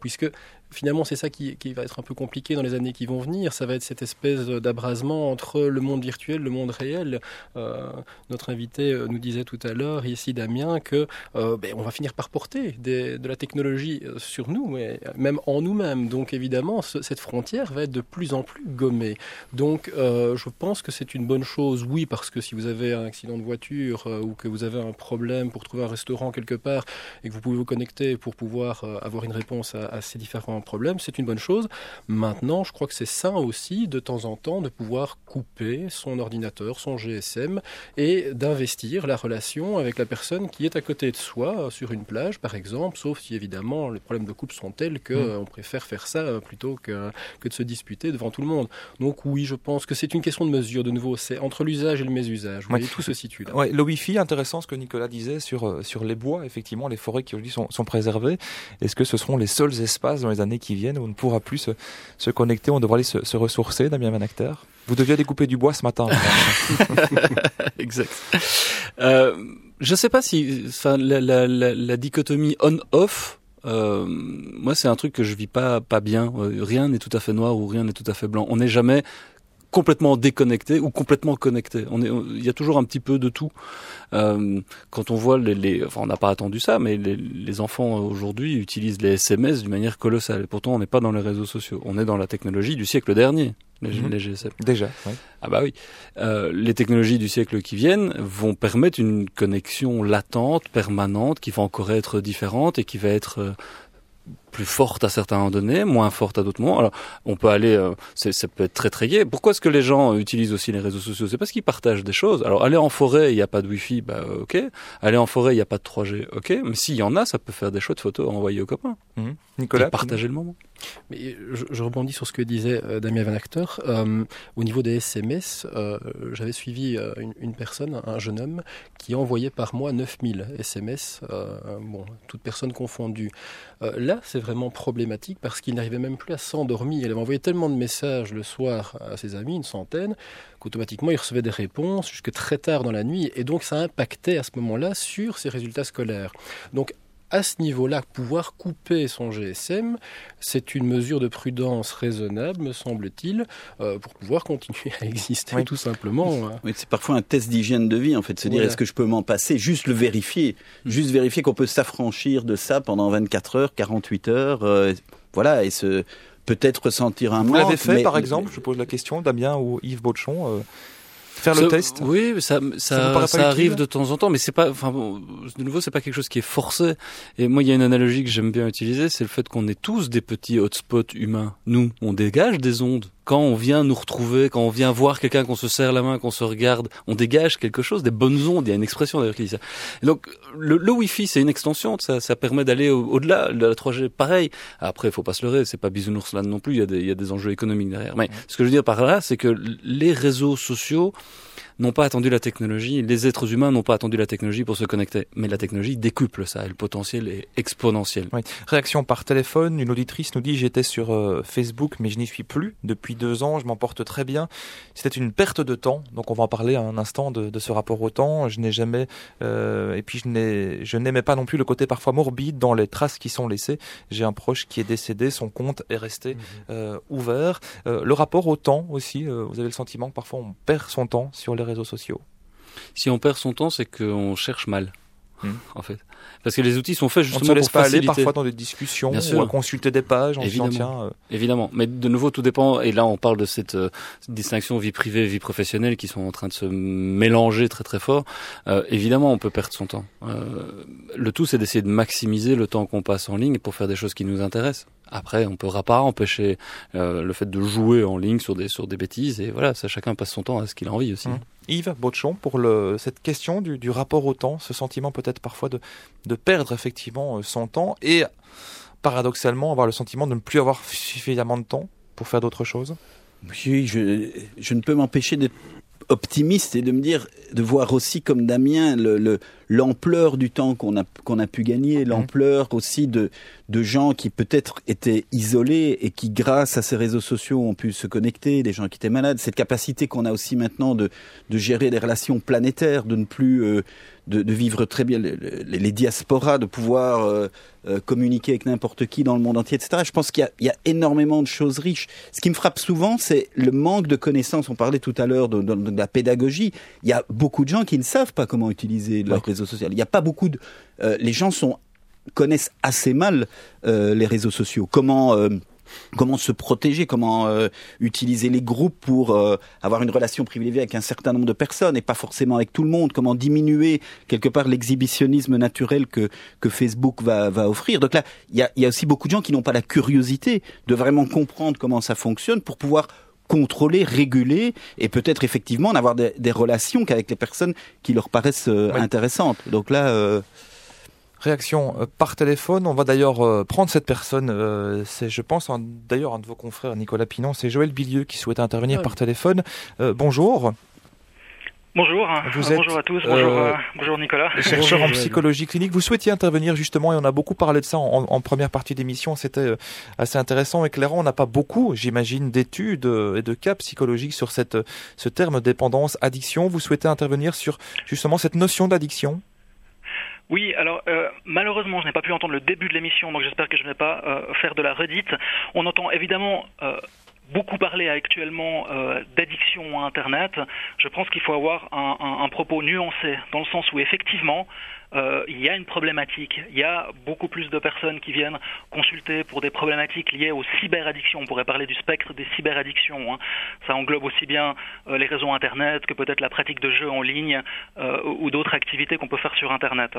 puisque finalement, c'est ça qui, qui, va être un peu compliqué dans les années qui vont venir. Ça va être cette espèce d'abrasement entre le monde virtuel, le monde réel. Notre invité euh, nous disait tout à l'heure, ici Damien, que euh, ben, on va finir par porter de la technologie euh, sur nous, mais même en nous-mêmes. Donc évidemment, ce, cette frontière va être de plus en plus gommée. Donc je pense que c'est une bonne chose, oui, parce que si vous avez un accident de voiture ou que vous avez un problème pour trouver un restaurant quelque part et que vous pouvez vous connecter pour pouvoir avoir une réponse à, à ces différents problèmes, c'est une bonne chose. Maintenant, je crois que c'est sain aussi de temps en temps de pouvoir couper son ordinateur, son GSM et d'investir la relation avec la personne qui est à côté de soi sur une plage, par exemple, sauf si évidemment les problèmes de couple sont tels que Mm. on préfère faire ça euh, plutôt que, que de se disputer devant tout le monde. Donc oui, je pense que c'est une question de mesure. De nouveau, c'est entre l'usage et le mésusage. Vous Ouais. tout se situe là. Ouais, le Wi-Fi, intéressant ce que Nicolas disait sur, euh, sur les bois, effectivement, les forêts qui aujourd'hui sont, sont préservées. Est-ce que ce seront les seuls espaces dans les années qui viennent où on ne pourra plus se, se connecter, on devra aller se, se ressourcer, Damien Van Acter Vous deviez découper du bois ce matin. exact. Euh, je sais pas si, enfin, la, dichotomie on-off. Euh, moi, c'est un truc que je vis pas pas bien. Euh, rien n'est tout à fait noir ou rien n'est tout à fait blanc. On n'est jamais complètement déconnecté ou complètement connecté. On est, il y a toujours un petit peu de tout. Euh, quand on voit les, enfin, on n'a pas attendu ça, mais les, enfants aujourd'hui utilisent les SMS d'une manière colossale. Et pourtant, on n'est pas dans les réseaux sociaux. On est dans la technologie du siècle dernier, les, Mhm. les GSM. Déjà, ouais. Ah bah oui. Euh, les technologies du siècle qui viennent vont permettre une connexion latente, permanente, qui va encore être différente et qui va être euh, plus forte à certains moments donnés, moins forte à d'autres moments. Alors, on peut aller, euh, ça peut être très très gai. Pourquoi est-ce que les gens utilisent aussi les réseaux sociaux? C'est parce qu'ils partagent des choses. Alors, aller en forêt, il n'y a pas de Wi-Fi, bah euh, ok. Aller en forêt, il n'y a pas de 3G, ok. Mais s'il y en a, ça peut faire des chouettes photos à envoyer aux copains. Mhm. Nicolas et partager le moment. Mais je, je rebondis sur ce que disait euh, Damien Van Acter. Euh, au niveau des SMS, euh, j'avais suivi euh, une, une personne, un jeune homme, qui envoyait par mois 9000 SMS, euh, bon, toute personne confondue. Euh, là, c'est vraiment problématique parce qu'il n'arrivait même plus à s'endormir. Il avait envoyé tellement de messages le soir à ses amis, une centaine, qu'automatiquement il recevait des réponses jusque très tard dans la nuit. Et donc ça impactait à ce moment-là sur ses résultats scolaires. Donc à ce niveau-là, pouvoir couper son GSM, c'est une mesure de prudence raisonnable, me semble-t-il, euh, pour pouvoir continuer à exister, Oui. tout simplement. hein. Oui, c'est parfois un test d'hygiène de vie, en fait. Se dire, est-ce que je peux m'en passer Juste le vérifier. Juste vérifier qu'on peut s'affranchir de ça pendant 24 heures, 48 heures. euh, voilà, et se peut-être ressentir un Vous manque. l'avez fait, mais- par exemple Je pose la question, Damien ou Yves Bauchon, euh, faire Ça- le test Oui, ça, Ça ça, arrive de temps en temps, mais c'est pas, enfin, bon, de nouveau, c'est pas quelque chose qui est forcé. Et moi, il y a une analogie que j'aime bien utiliser, c'est le fait qu'on est tous des petits hotspots humains. Nous, on dégage des ondes. Quand on vient nous retrouver, quand on vient voir quelqu'un, qu'on se serre la main, qu'on se regarde, on dégage quelque chose, des bonnes ondes. Il y a une expression d'ailleurs qui dit ça. Et donc, le, le Wi-Fi, c'est une extension ça. Ça permet d'aller au- au-delà de la 3G. Pareil. Après, il faut pas se leurrer. C'est pas bisounours là non plus. Il y a des, il y a des enjeux économiques derrière. Mais ce que je veux dire par là, c'est que les réseaux sociaux n'ont pas attendu la technologie, les êtres humains n'ont pas attendu la technologie pour se connecter. Mais la technologie décuple ça, et le potentiel est exponentiel. Oui. Réaction par téléphone, une auditrice nous dit j'étais sur euh, Facebook mais je n'y suis plus depuis deux ans, je m'en porte très bien. C'était une perte de temps, donc on va en parler un instant de, de ce rapport au temps. Je n'ai jamais euh, et puis je n'ai je n'aimais pas non plus le côté parfois morbide dans les traces qui sont laissées. J'ai un proche qui est décédé, son compte est resté euh, ouvert. Le rapport au temps aussi, vous avez le sentiment que parfois on perd son temps sur les réseaux sociaux. Si on perd son temps, c'est qu'on cherche mal, Hmm. en fait. Parce que les outils sont faits On ne justement se laisse pour pas aller parfois dans des discussions Bien ou sûr. à consulter des pages en se disant Évidemment. tiens euh, Évidemment, mais de nouveau tout dépend. Et là, on parle de cette, euh, cette distinction vie privée, vie professionnelle qui sont en train de se mélanger très très fort. Euh, évidemment, on peut perdre son temps. Le tout, c'est d'essayer de maximiser le temps qu'on passe en ligne pour faire des choses qui nous intéressent. Après, on pourra pas empêcher euh, le fait de jouer en ligne sur des sur des bêtises. Et voilà, ça, chacun passe son temps à ce qu'il a envie aussi. Mhm. Yves Bauchon, pour le, cette question du, du rapport au temps, ce sentiment peut-être parfois de, de perdre effectivement euh, son temps et paradoxalement avoir le sentiment de ne plus avoir suffisamment de temps pour faire d'autres choses? Oui, je, je ne peux m'empêcher d'être optimiste et de me dire, de voir aussi comme Damien le, le, l'ampleur du temps qu'on a qu'on a pu gagner, Mhm. l'ampleur aussi de de gens qui peut-être étaient isolés et qui grâce à ces réseaux sociaux ont pu se connecter, des gens qui étaient malades, cette capacité qu'on a aussi maintenant de de gérer des relations planétaires, de ne plus euh, de, de vivre très bien les, diasporas, de pouvoir euh, euh, communiquer avec n'importe qui dans le monde entier, etc. Je pense qu'il y a, il y a énormément de choses riches. Ce qui me frappe souvent, c'est le manque de connaissances. On parlait tout à l'heure de, de- de la pédagogie. Il y a beaucoup de gens qui ne savent pas comment utiliser leurs réseaux sociaux. Il n'y a pas beaucoup de... euh, les gens sont connaissent assez mal euh, les réseaux sociaux. Comment... euh, Comment se protéger, comment utiliser les groupes pour avoir une relation privilégiée avec un certain nombre de personnes et pas forcément avec tout le monde, comment diminuer quelque part l'exhibitionnisme naturel que, que Facebook va, va offrir? Donc là, il y a aussi beaucoup de gens qui n'ont pas la curiosité de vraiment comprendre comment ça fonctionne pour pouvoir contrôler, réguler et peut-être effectivement n'avoir des, des relations qu'avec les personnes qui leur paraissent euh, Oui. intéressantes. Donc là, euh, Réaction euh, par téléphone. On va d'ailleurs euh, prendre cette personne. c'est, je pense, d'ailleurs un de vos confrères, Nicolas Pinon. C'est Joël Bilieux qui souhaitait intervenir oui. par téléphone. Euh, bonjour. Bonjour, Vous Euh, êtes, bonjour à tous, euh, bonjour, euh, bonjour Nicolas. Chercheur en psychologie clinique. Vous souhaitiez intervenir justement et on a beaucoup parlé de ça en, en première partie d'émission. C'était euh, assez intéressant, éclairant. On n'a pas beaucoup, j'imagine, d'études euh, et de cas psychologiques sur cette, euh, ce terme dépendance, addiction. Vous souhaitez intervenir sur justement cette notion d'addiction? Oui, alors euh, malheureusement, je n'ai pas pu entendre le début de l'émission, donc j'espère que je ne vais pas euh, faire de la redite. On entend évidemment euh, beaucoup parler actuellement euh, d'addiction à Internet. Je pense qu'il faut avoir un, propos nuancé, dans le sens où effectivement, euh, il y a une problématique. Il y a beaucoup plus de personnes qui viennent consulter pour des problématiques liées aux cyberaddictions. On pourrait parler du spectre des cyberaddictions. hein. Ça englobe aussi bien euh, les réseaux Internet que peut-être la pratique de jeux en ligne ou d'autres activités qu'on peut faire sur Internet.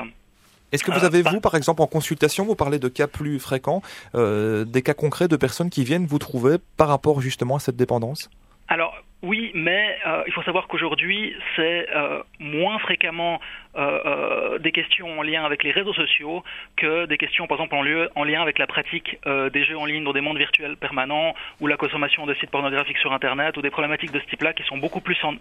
Est-ce que vous Euh, avez, par- vous, par exemple, en consultation, vous parlez de cas plus fréquents, euh, des cas concrets de personnes qui viennent vous trouver par rapport justement à cette dépendance? Alors oui, mais euh, il faut savoir qu'aujourd'hui, c'est euh, moins fréquemment euh, des questions en lien avec les réseaux sociaux que des questions, par exemple, en, lieu, en lien avec la pratique des jeux en ligne dans des mondes virtuels permanents ou la consommation de sites pornographiques sur Internet ou des problématiques de ce type-là qui sont beaucoup plus en-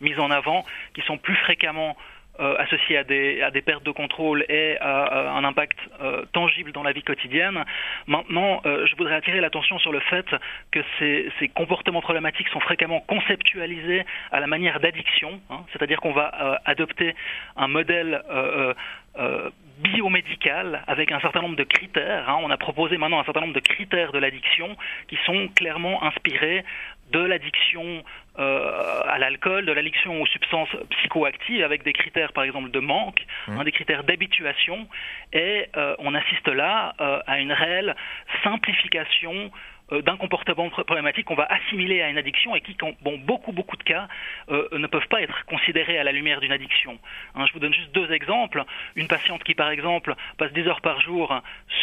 mises en avant, qui sont plus fréquemment euh, associées à des, à des pertes de contrôle et à, à un impact euh, tangible dans la vie quotidienne. Maintenant, euh, je voudrais attirer l'attention sur le fait que ces, ces comportements problématiques sont fréquemment conceptualisés à la manière d'addiction, hein, c'est-à-dire qu'on va euh, adopter un modèle euh, euh, biomédical avec un certain nombre de critères. hein. On a proposé maintenant un certain nombre de critères de l'addiction qui sont clairement inspirés de l'addiction euh, à l'alcool, de l'addiction aux substances psychoactives, avec des critères par exemple de manque, hein, des critères d'habituation, et euh, on assiste là euh, à une réelle simplification d'un comportement pr- problématique qu'on va assimiler à une addiction et qui, dans bon, beaucoup, beaucoup de cas, euh, ne peuvent pas être considérés à la lumière d'une addiction. Hein, je vous donne juste deux exemples. Une patiente qui, par exemple, passe 10 heures par jour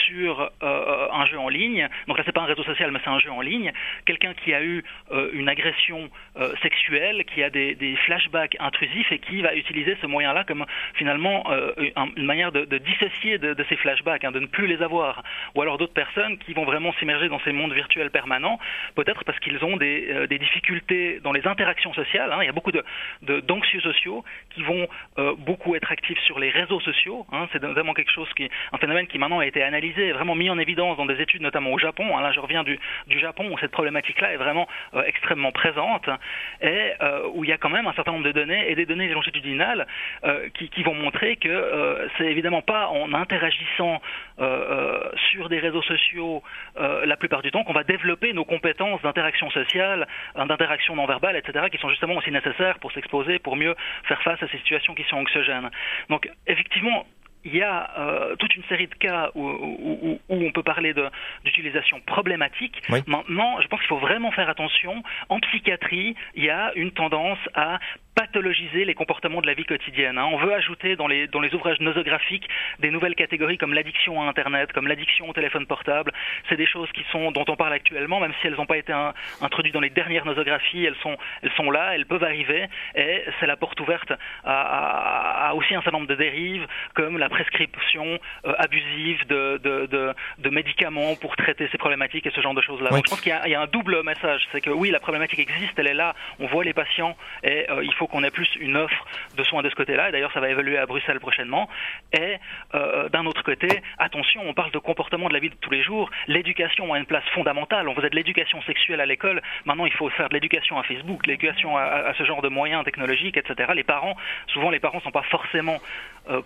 sur euh, un jeu en ligne, donc là, c'est pas un réseau social, mais c'est un jeu en ligne. Quelqu'un qui a eu euh, une agression euh, sexuelle, qui a des, des flashbacks intrusifs et qui va utiliser ce moyen-là comme finalement euh, un- une manière de, de dissocier de, de ces flashbacks, hein, de ne plus les avoir. Ou alors d'autres personnes qui vont vraiment s'immerger dans ces mondes virtuels permanents, peut-être parce qu'ils ont des, euh, des difficultés dans les interactions sociales. hein. Il y a beaucoup de, de- d'anxieux sociaux qui vont euh, beaucoup être actifs sur les réseaux sociaux. hein. C'est notamment quelque chose qui, un phénomène qui maintenant a été analysé, vraiment mis en évidence dans des études, notamment au Japon. hein. Là, je reviens du, Japon où cette problématique-là est vraiment euh, extrêmement présente et où il y a quand même un certain nombre de données et des données longitudinales qui, qui vont montrer que c'est évidemment pas en interagissant sur des réseaux sociaux la plupart du temps qu'on va développer nos compétences d'interaction sociale, hein, d'interaction non verbale, etc., qui sont justement aussi nécessaires pour s'exposer, pour mieux faire face à ces situations qui sont anxiogènes. Donc effectivement, il y a euh, toute une série de cas où, où- où- où on peut parler d'utilisation problématique. Oui. Maintenant, je pense qu'il faut vraiment faire attention. En psychiatrie, il y a une tendance à pathologiser les comportements de la vie quotidienne. hein. On veut ajouter dans les, dans les ouvrages nosographiques des nouvelles catégories comme l'addiction à Internet, comme l'addiction au téléphone portable. C'est des choses qui sont, dont on parle actuellement, même si elles n'ont pas été un- introduites dans les dernières nosographies, elles sont, elles sont là, elles peuvent arriver, et c'est la porte ouverte à, à- à aussi un certain nombre de dérives, comme la prescription euh, abusive de, de, de, de médicaments pour traiter ces problématiques et ce genre de choses-là. Oui. Donc je pense qu'il y, a- il y a un double message, c'est que oui, la problématique existe, elle est là, on voit les patients, et euh, il faut faut qu'on ait plus une offre de soins de ce côté-là. Et d'ailleurs, ça va évoluer à Bruxelles prochainement. Et euh, d'un autre côté, attention, on parle de comportement de la vie de tous les jours. L'éducation a une place fondamentale. On faisait de l'éducation sexuelle à l'école. Maintenant, il faut faire de l'éducation à Facebook, l'éducation à, ce genre de moyens technologiques, etc. Les parents, souvent, les parents ne sont pas forcément euh,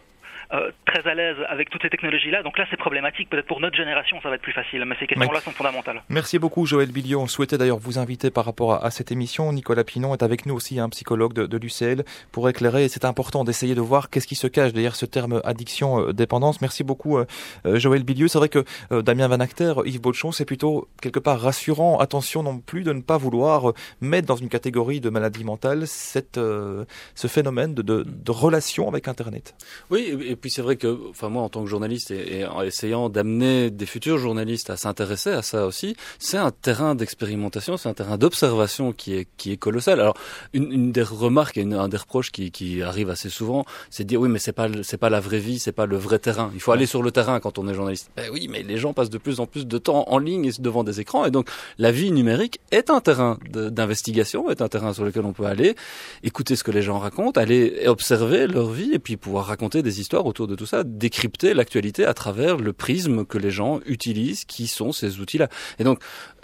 euh, très à l'aise avec toutes ces technologies-là. Donc là, c'est problématique. Peut-être pour notre génération, ça va être plus facile, mais ces questions-là sont fondamentales. Merci beaucoup, Joël Billiot. On souhaitait d'ailleurs vous inviter par rapport à, cette émission. Nicolas Pinon est avec nous aussi, un psychologue de, l'UCL, pour éclairer. Et c'est important d'essayer de voir qu'est-ce qui se cache derrière ce terme addiction-dépendance. Euh, Merci beaucoup, euh, Joël Billiot. C'est vrai que Damien Van Acter, Yves Bauchon, c'est plutôt quelque part rassurant. Attention non plus de ne pas vouloir mettre dans une catégorie de maladie mentale cette, ce phénomène de, de, de relation avec Internet. Oui, et puis c'est vrai que, enfin moi en tant que journaliste et, en essayant d'amener des futurs journalistes à s'intéresser à ça aussi, c'est un terrain d'expérimentation, c'est un terrain d'observation qui est qui est colossal. Alors une, une des remarques et un des reproches qui, qui arrive assez souvent, c'est de dire oui mais c'est pas c'est pas la vraie vie, c'est pas le vrai terrain. Il faut aller sur le terrain quand on est journaliste. Ben oui, mais les gens passent de plus en plus de temps en ligne et devant des écrans et donc la vie numérique est un terrain d'investigation, est un terrain sur lequel on peut aller, écouter ce que les gens racontent, aller observer leur vie et puis pouvoir raconter des histoires autour de tout ça, décrypter l'actualité à travers le prisme que les gens utilisent, qui sont ces outils-là. Et donc,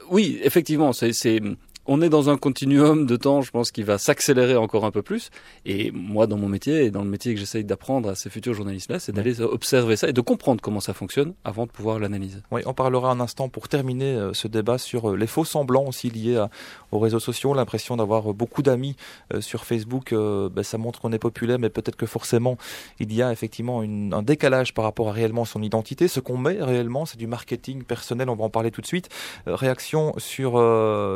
oui, effectivement, c'est on est dans un continuum de temps, je pense, qui va s'accélérer encore un peu plus. Et moi, dans mon métier et dans le métier que j'essaye d'apprendre à ces futurs journalistes-là, c'est d'aller observer ça et de comprendre comment ça fonctionne avant de pouvoir l'analyser. Oui, on parlera un instant pour terminer euh, ce débat sur euh, les faux semblants aussi liés aux réseaux sociaux. L'impression d'avoir euh, beaucoup d'amis sur Facebook, ben, ça montre qu'on est populaire, mais peut-être que forcément, il y a effectivement un décalage par rapport à réellement son identité. Ce qu'on met réellement, c'est du marketing personnel. On va en parler tout de suite. réaction sur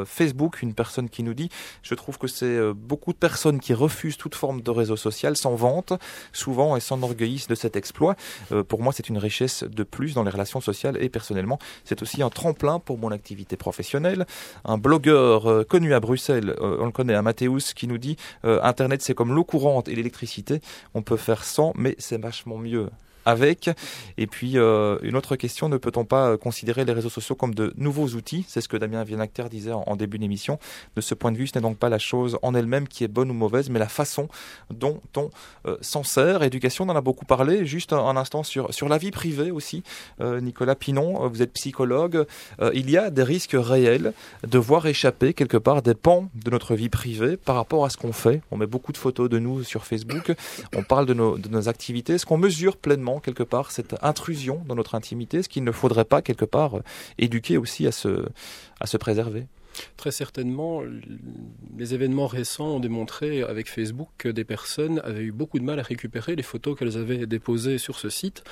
Facebook une personne qui nous dit Je trouve que c'est euh, beaucoup de personnes qui refusent toute forme de réseau social, s'en vantent souvent et s'enorgueillissent de cet exploit. Euh, pour moi, c'est une richesse de plus dans les relations sociales et personnellement, c'est aussi un tremplin pour mon activité professionnelle. Un blogueur euh, connu à Bruxelles, on le connaît, un Mathéus, qui nous dit Internet, c'est comme l'eau courante et l'électricité. On peut faire sans, mais c'est vachement mieux avec. Et puis, euh, une autre question, ne peut-on pas considérer les réseaux sociaux comme de nouveaux outils? C'est ce que Damien Vienacter disait en, début d'émission. De ce point de vue, ce n'est donc pas la chose en elle-même qui est bonne ou mauvaise, mais la façon dont on euh, s'en sert. Éducation, on en a beaucoup parlé. Juste un, instant sur, sur la vie privée aussi. Euh, Nicolas Pinon, vous êtes psychologue. il y a des risques réels de voir échapper quelque part des pans de notre vie privée par rapport à ce qu'on fait. On met beaucoup de photos de nous sur Facebook. On parle de nos, de nos activités. Est-ce qu'on mesure pleinement quelque part cette intrusion dans notre intimité, ce qu'il ne faudrait pas quelque part euh, éduquer aussi à se, à se préserver Très certainement, les événements récents ont démontré avec Facebook que des personnes avaient eu beaucoup de mal à récupérer les photos qu'elles avaient déposées sur ce site.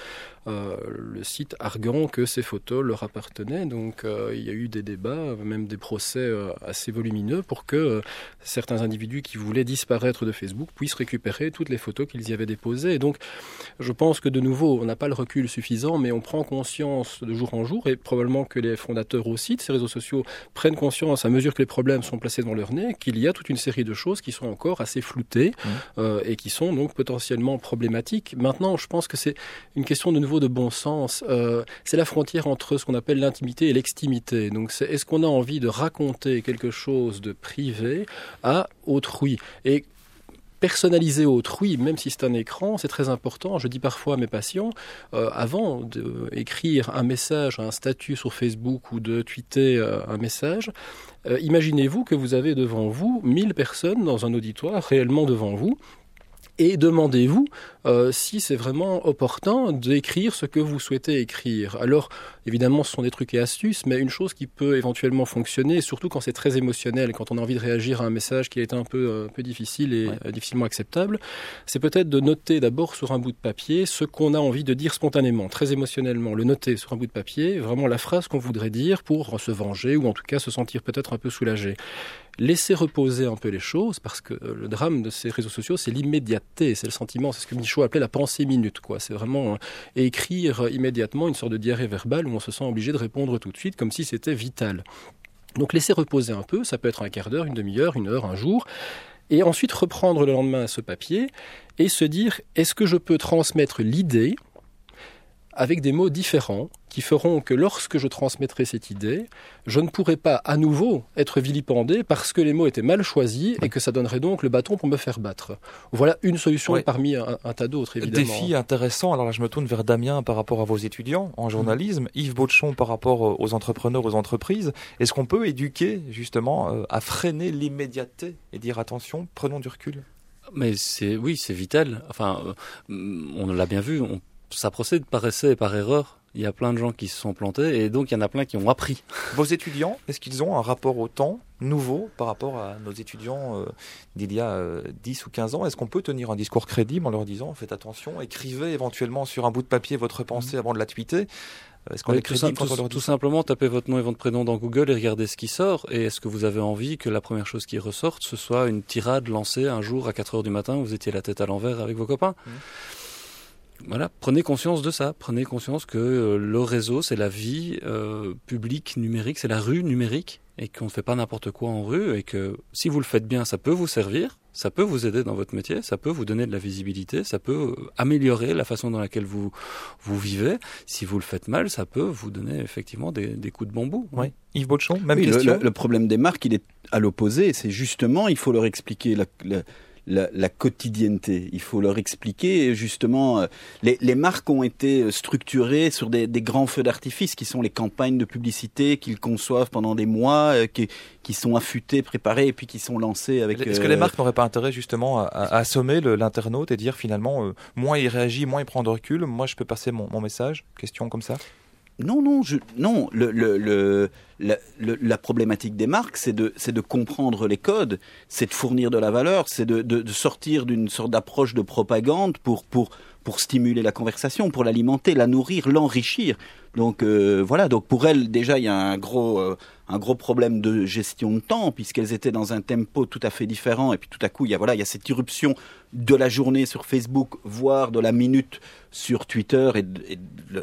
Euh, le site arguant que ces photos leur appartenaient. Donc euh, il y a eu des débats, même des procès euh, assez volumineux pour que certains individus qui voulaient disparaître de Facebook puissent récupérer toutes les photos qu'ils y avaient déposées. Donc je pense que de nouveau, on n'a pas le recul suffisant, mais on prend conscience de jour en jour, et probablement que les fondateurs aussi de ces réseaux sociaux prennent conscience à mesure que les problèmes sont placés dans leur nez, qu'il y a toute une série de choses qui sont encore assez floutées mmh. euh, et qui sont donc potentiellement problématiques. Maintenant, je pense que c'est une question de nouveau de bon sens. Euh, c'est la frontière entre ce qu'on appelle l'intimité et l'extimité. Donc, c'est est-ce qu'on a envie de raconter quelque chose de privé à autrui? Et personnaliser autrui, même si c'est un écran, c'est très important. Je dis parfois à mes patients, euh, avant d'écrire un message, un statut sur Facebook ou de tweeter euh, un message, euh, imaginez-vous que vous avez devant vous 1000 personnes dans un auditoire réellement devant vous et demandez-vous euh, si c'est vraiment opportun d'écrire ce que vous souhaitez écrire. Alors, évidemment, ce sont des trucs et astuces, mais une chose qui peut éventuellement fonctionner, surtout quand c'est très émotionnel, quand on a envie de réagir à un message qui est un peu, euh, un peu difficile et euh, difficilement acceptable, c'est peut-être de noter d'abord sur un bout de papier ce qu'on a envie de dire spontanément, très émotionnellement, le noter sur un bout de papier, vraiment la phrase qu'on voudrait dire pour se venger ou en tout cas se sentir peut-être un peu soulagé. Laisser reposer un peu les choses, parce que le drame de ces réseaux sociaux, c'est l'immédiateté, c'est le sentiment, c'est ce que Michaud la pensée minute, quoi. C'est vraiment euh, écrire immédiatement une sorte de diarrhée verbale où on se sent obligé de répondre tout de suite, comme si c'était vital. Donc laisser reposer un peu, ça peut être un quart d'heure, une demi-heure, une heure, un jour, et ensuite reprendre le lendemain ce papier et se dire est-ce que je peux transmettre l'idée avec des mots différents qui feront que lorsque je transmettrai cette idée, je ne pourrai pas à nouveau être vilipendé parce que les mots étaient mal choisis et que ça donnerait donc le bâton pour me faire battre. Voilà une solution parmi un, tas d'autres, évidemment. Défi intéressant. Alors là, je me tourne vers Damien par rapport à vos étudiants en journalisme, mmh. Yves Bauchon par rapport aux entrepreneurs, aux entreprises. Est-ce qu'on peut éduquer justement euh, à freiner l'immédiateté et dire attention, prenons du recul? Mais c'est oui, c'est vital. Enfin, euh, on l'a bien vu. Ça procède par essai et par erreur. Il y a plein de gens qui se sont plantés et donc il y en a plein qui ont appris. Vos étudiants, est-ce qu'ils ont un rapport au temps nouveau par rapport à nos étudiants euh, d'il y a 10 ou 15 ans? Est-ce qu'on peut tenir un discours crédible en leur disant faites attention, écrivez éventuellement sur un bout de papier votre pensée mmh. avant de la tweeter? Est-ce qu'on est tout, tout, simplement, tapez votre nom et votre prénom dans Google et regardez ce qui sort. Et est-ce que vous avez envie que la première chose qui ressorte, ce soit une tirade lancée un jour à 4 heures du matin où vous étiez la tête à l'envers avec vos copains? Mmh. Voilà, prenez conscience de ça. Prenez conscience que euh, le réseau, c'est la vie euh, publique numérique, c'est la rue numérique et qu'on ne fait pas n'importe quoi en rue et que si vous le faites bien, ça peut vous servir, ça peut vous aider dans votre métier, ça peut vous donner de la visibilité, ça peut euh, améliorer la façon dans laquelle vous vous vivez. Si vous le faites mal, ça peut vous donner effectivement des, des coups de bambou. Oui. Yves Bauchon, même oui, question. Le, le, problème des marques, il est à l'opposé. C'est justement, il faut leur expliquer la, la la, la, quotidienneté. Il faut leur expliquer justement. Euh, les, les marques ont été structurées sur des, des grands feux d'artifice qui sont les campagnes de publicité qu'ils conçoivent pendant des mois, euh, qui, qui, sont affûtées, préparées et puis qui sont lancées avec. Est-ce que les euh, marques n'auraient pas intérêt justement à, à assommer l'internaute et dire finalement moins il réagit, moins il prend de recul, moi je peux passer mon, mon message? Question comme ça. Non, non, je, non. Le, le, le, la, la, problématique des marques, c'est de, de comprendre les codes, c'est de fournir de la valeur, c'est de, de, de sortir d'une sorte d'approche de propagande pour, pour, pour stimuler la conversation, pour l'alimenter, la nourrir, l'enrichir. Donc euh, voilà, donc pour elles déjà il y a un gros euh, un gros problème de gestion de temps puisqu'elles étaient dans un tempo tout à fait différent. Et puis tout à coup il y a voilà il y a cette irruption de la journée sur Facebook voire de la minute sur Twitter et de,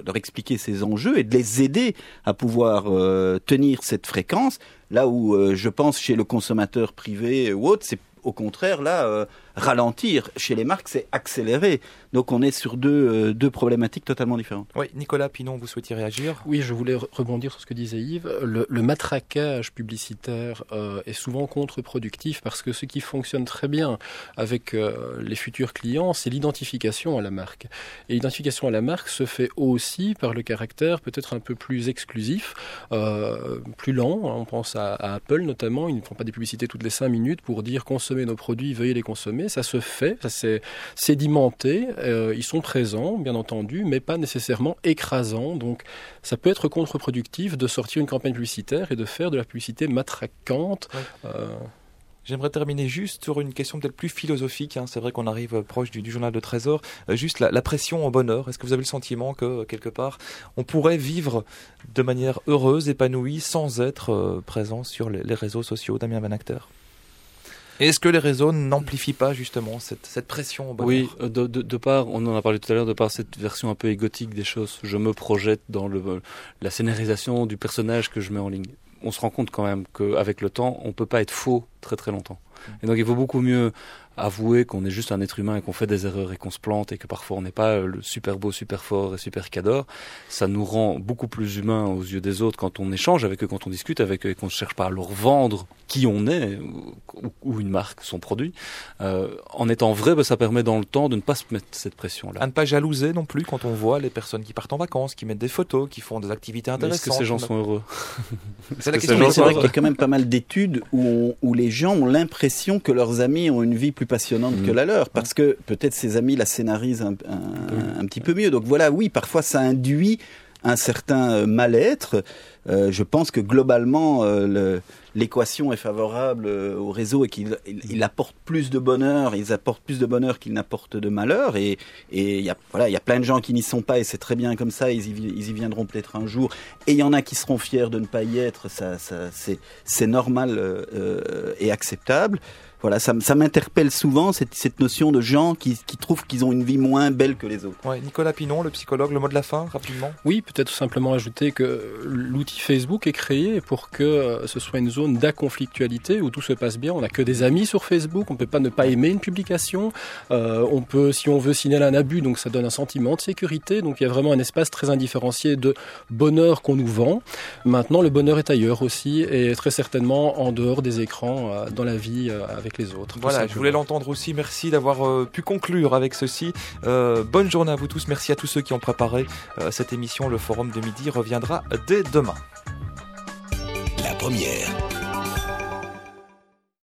leur expliquer ces enjeux et de les aider à pouvoir euh, tenir cette fréquence. Là où je pense chez le consommateur privé ou autre c'est au contraire, là, ralentir chez les marques, c'est accélérer. Donc on est sur deux, euh, deux problématiques totalement différentes. Oui, Nicolas Pinon, vous souhaitiez réagir? Oui, je voulais rebondir sur ce que disait Yves. Le, le matraquage publicitaire euh, est souvent contre-productif parce que ce qui fonctionne très bien avec les futurs clients, c'est l'identification à la marque. Et l'identification à la marque se fait aussi par le caractère peut-être un peu plus exclusif, plus lent. On pense à, à Apple notamment, ils ne font pas des publicités toutes les cinq minutes pour dire consommer nos produits, veuillez les consommer. Ça se fait, ça s'est sédimenté. Euh, ils sont présents, bien entendu, mais pas nécessairement écrasants. Donc, ça peut être contre-productif de sortir une campagne publicitaire et de faire de la publicité matraquante. Euh, J'aimerais terminer juste sur une question peut-être plus philosophique. Hein. C'est vrai qu'on arrive proche du, journal de Trésor. Euh, juste la, pression au bonheur. Est-ce que vous avez le sentiment que quelque part on pourrait vivre de manière heureuse, épanouie, sans être présent sur les, les réseaux sociaux Damien Van Acter est-ce que les réseaux n'amplifient pas justement cette, cette pression au Oui, euh, de, de, de, part, on en a parlé tout à l'heure, de par cette version un peu égotique des choses, je me projette dans le, la scénarisation du personnage que je mets en ligne. On se rend compte quand même qu'avec le temps, on peut pas être faux très très longtemps. Et donc il vaut beaucoup mieux avouer qu'on est juste un être humain et qu'on fait des erreurs et qu'on se plante et que parfois on n'est pas le super beau, super fort et super cador, ça nous rend beaucoup plus humains aux yeux des autres quand on échange avec eux, quand on discute avec eux et qu'on ne cherche pas à leur vendre qui on est ou, une marque, son produit. Euh, en étant vrai, ben, ça permet dans le temps de ne pas se mettre cette pression-là. À ne pas jalouser non plus quand on voit les personnes qui partent en vacances, qui mettent des photos, qui font des activités intéressantes. Est-ce que ces gens sont heureux? C'est la question. C'est vrai qu'il y a quand même pas mal d'études où, où les gens ont l'impression que leurs amis ont une vie plus passionnante que mm. la leur, parce que peut-être ses amis la scénarisent un, un, petit peu mieux. Donc voilà, oui, parfois ça induit un certain euh, mal-être. Euh, je pense que globalement, euh, l'équation est favorable euh, au réseau et qu'il il, apporte plus de bonheur, ils apportent plus de bonheur qu'ils n'apportent de malheur. Et il y a plein de gens qui n'y sont pas et c'est très bien comme ça. Ils y, viendront peut-être un jour. Et il y en a qui seront fiers de ne pas y être. Ça c'est normal et acceptable voilà, ça, ça m'interpelle souvent cette, cette, notion de gens qui, qui trouvent qu'ils ont une vie moins belle que les autres. Ouais, Nicolas Pinon, le psychologue, le mot de la fin, rapidement. Oui, peut-être tout simplement ajouter que l'outil Facebook est créé pour que ce soit une zone d'inconflictualité où tout se passe bien. On n'a que des amis sur Facebook, on ne peut pas ne pas aimer une publication. on peut, si on veut signaler un abus, donc ça donne un sentiment de sécurité. Donc il y a vraiment un espace très indifférencié de bonheur qu'on nous vend. Maintenant, le bonheur est ailleurs aussi et très certainement en dehors des écrans, euh, dans la vie euh, avec les autres. Voilà, je voulais l'entendre aussi. Merci d'avoir euh, pu conclure avec ceci. bonne journée à vous tous. Merci à tous ceux qui ont préparé cette émission. Le forum de midi reviendra dès demain. La première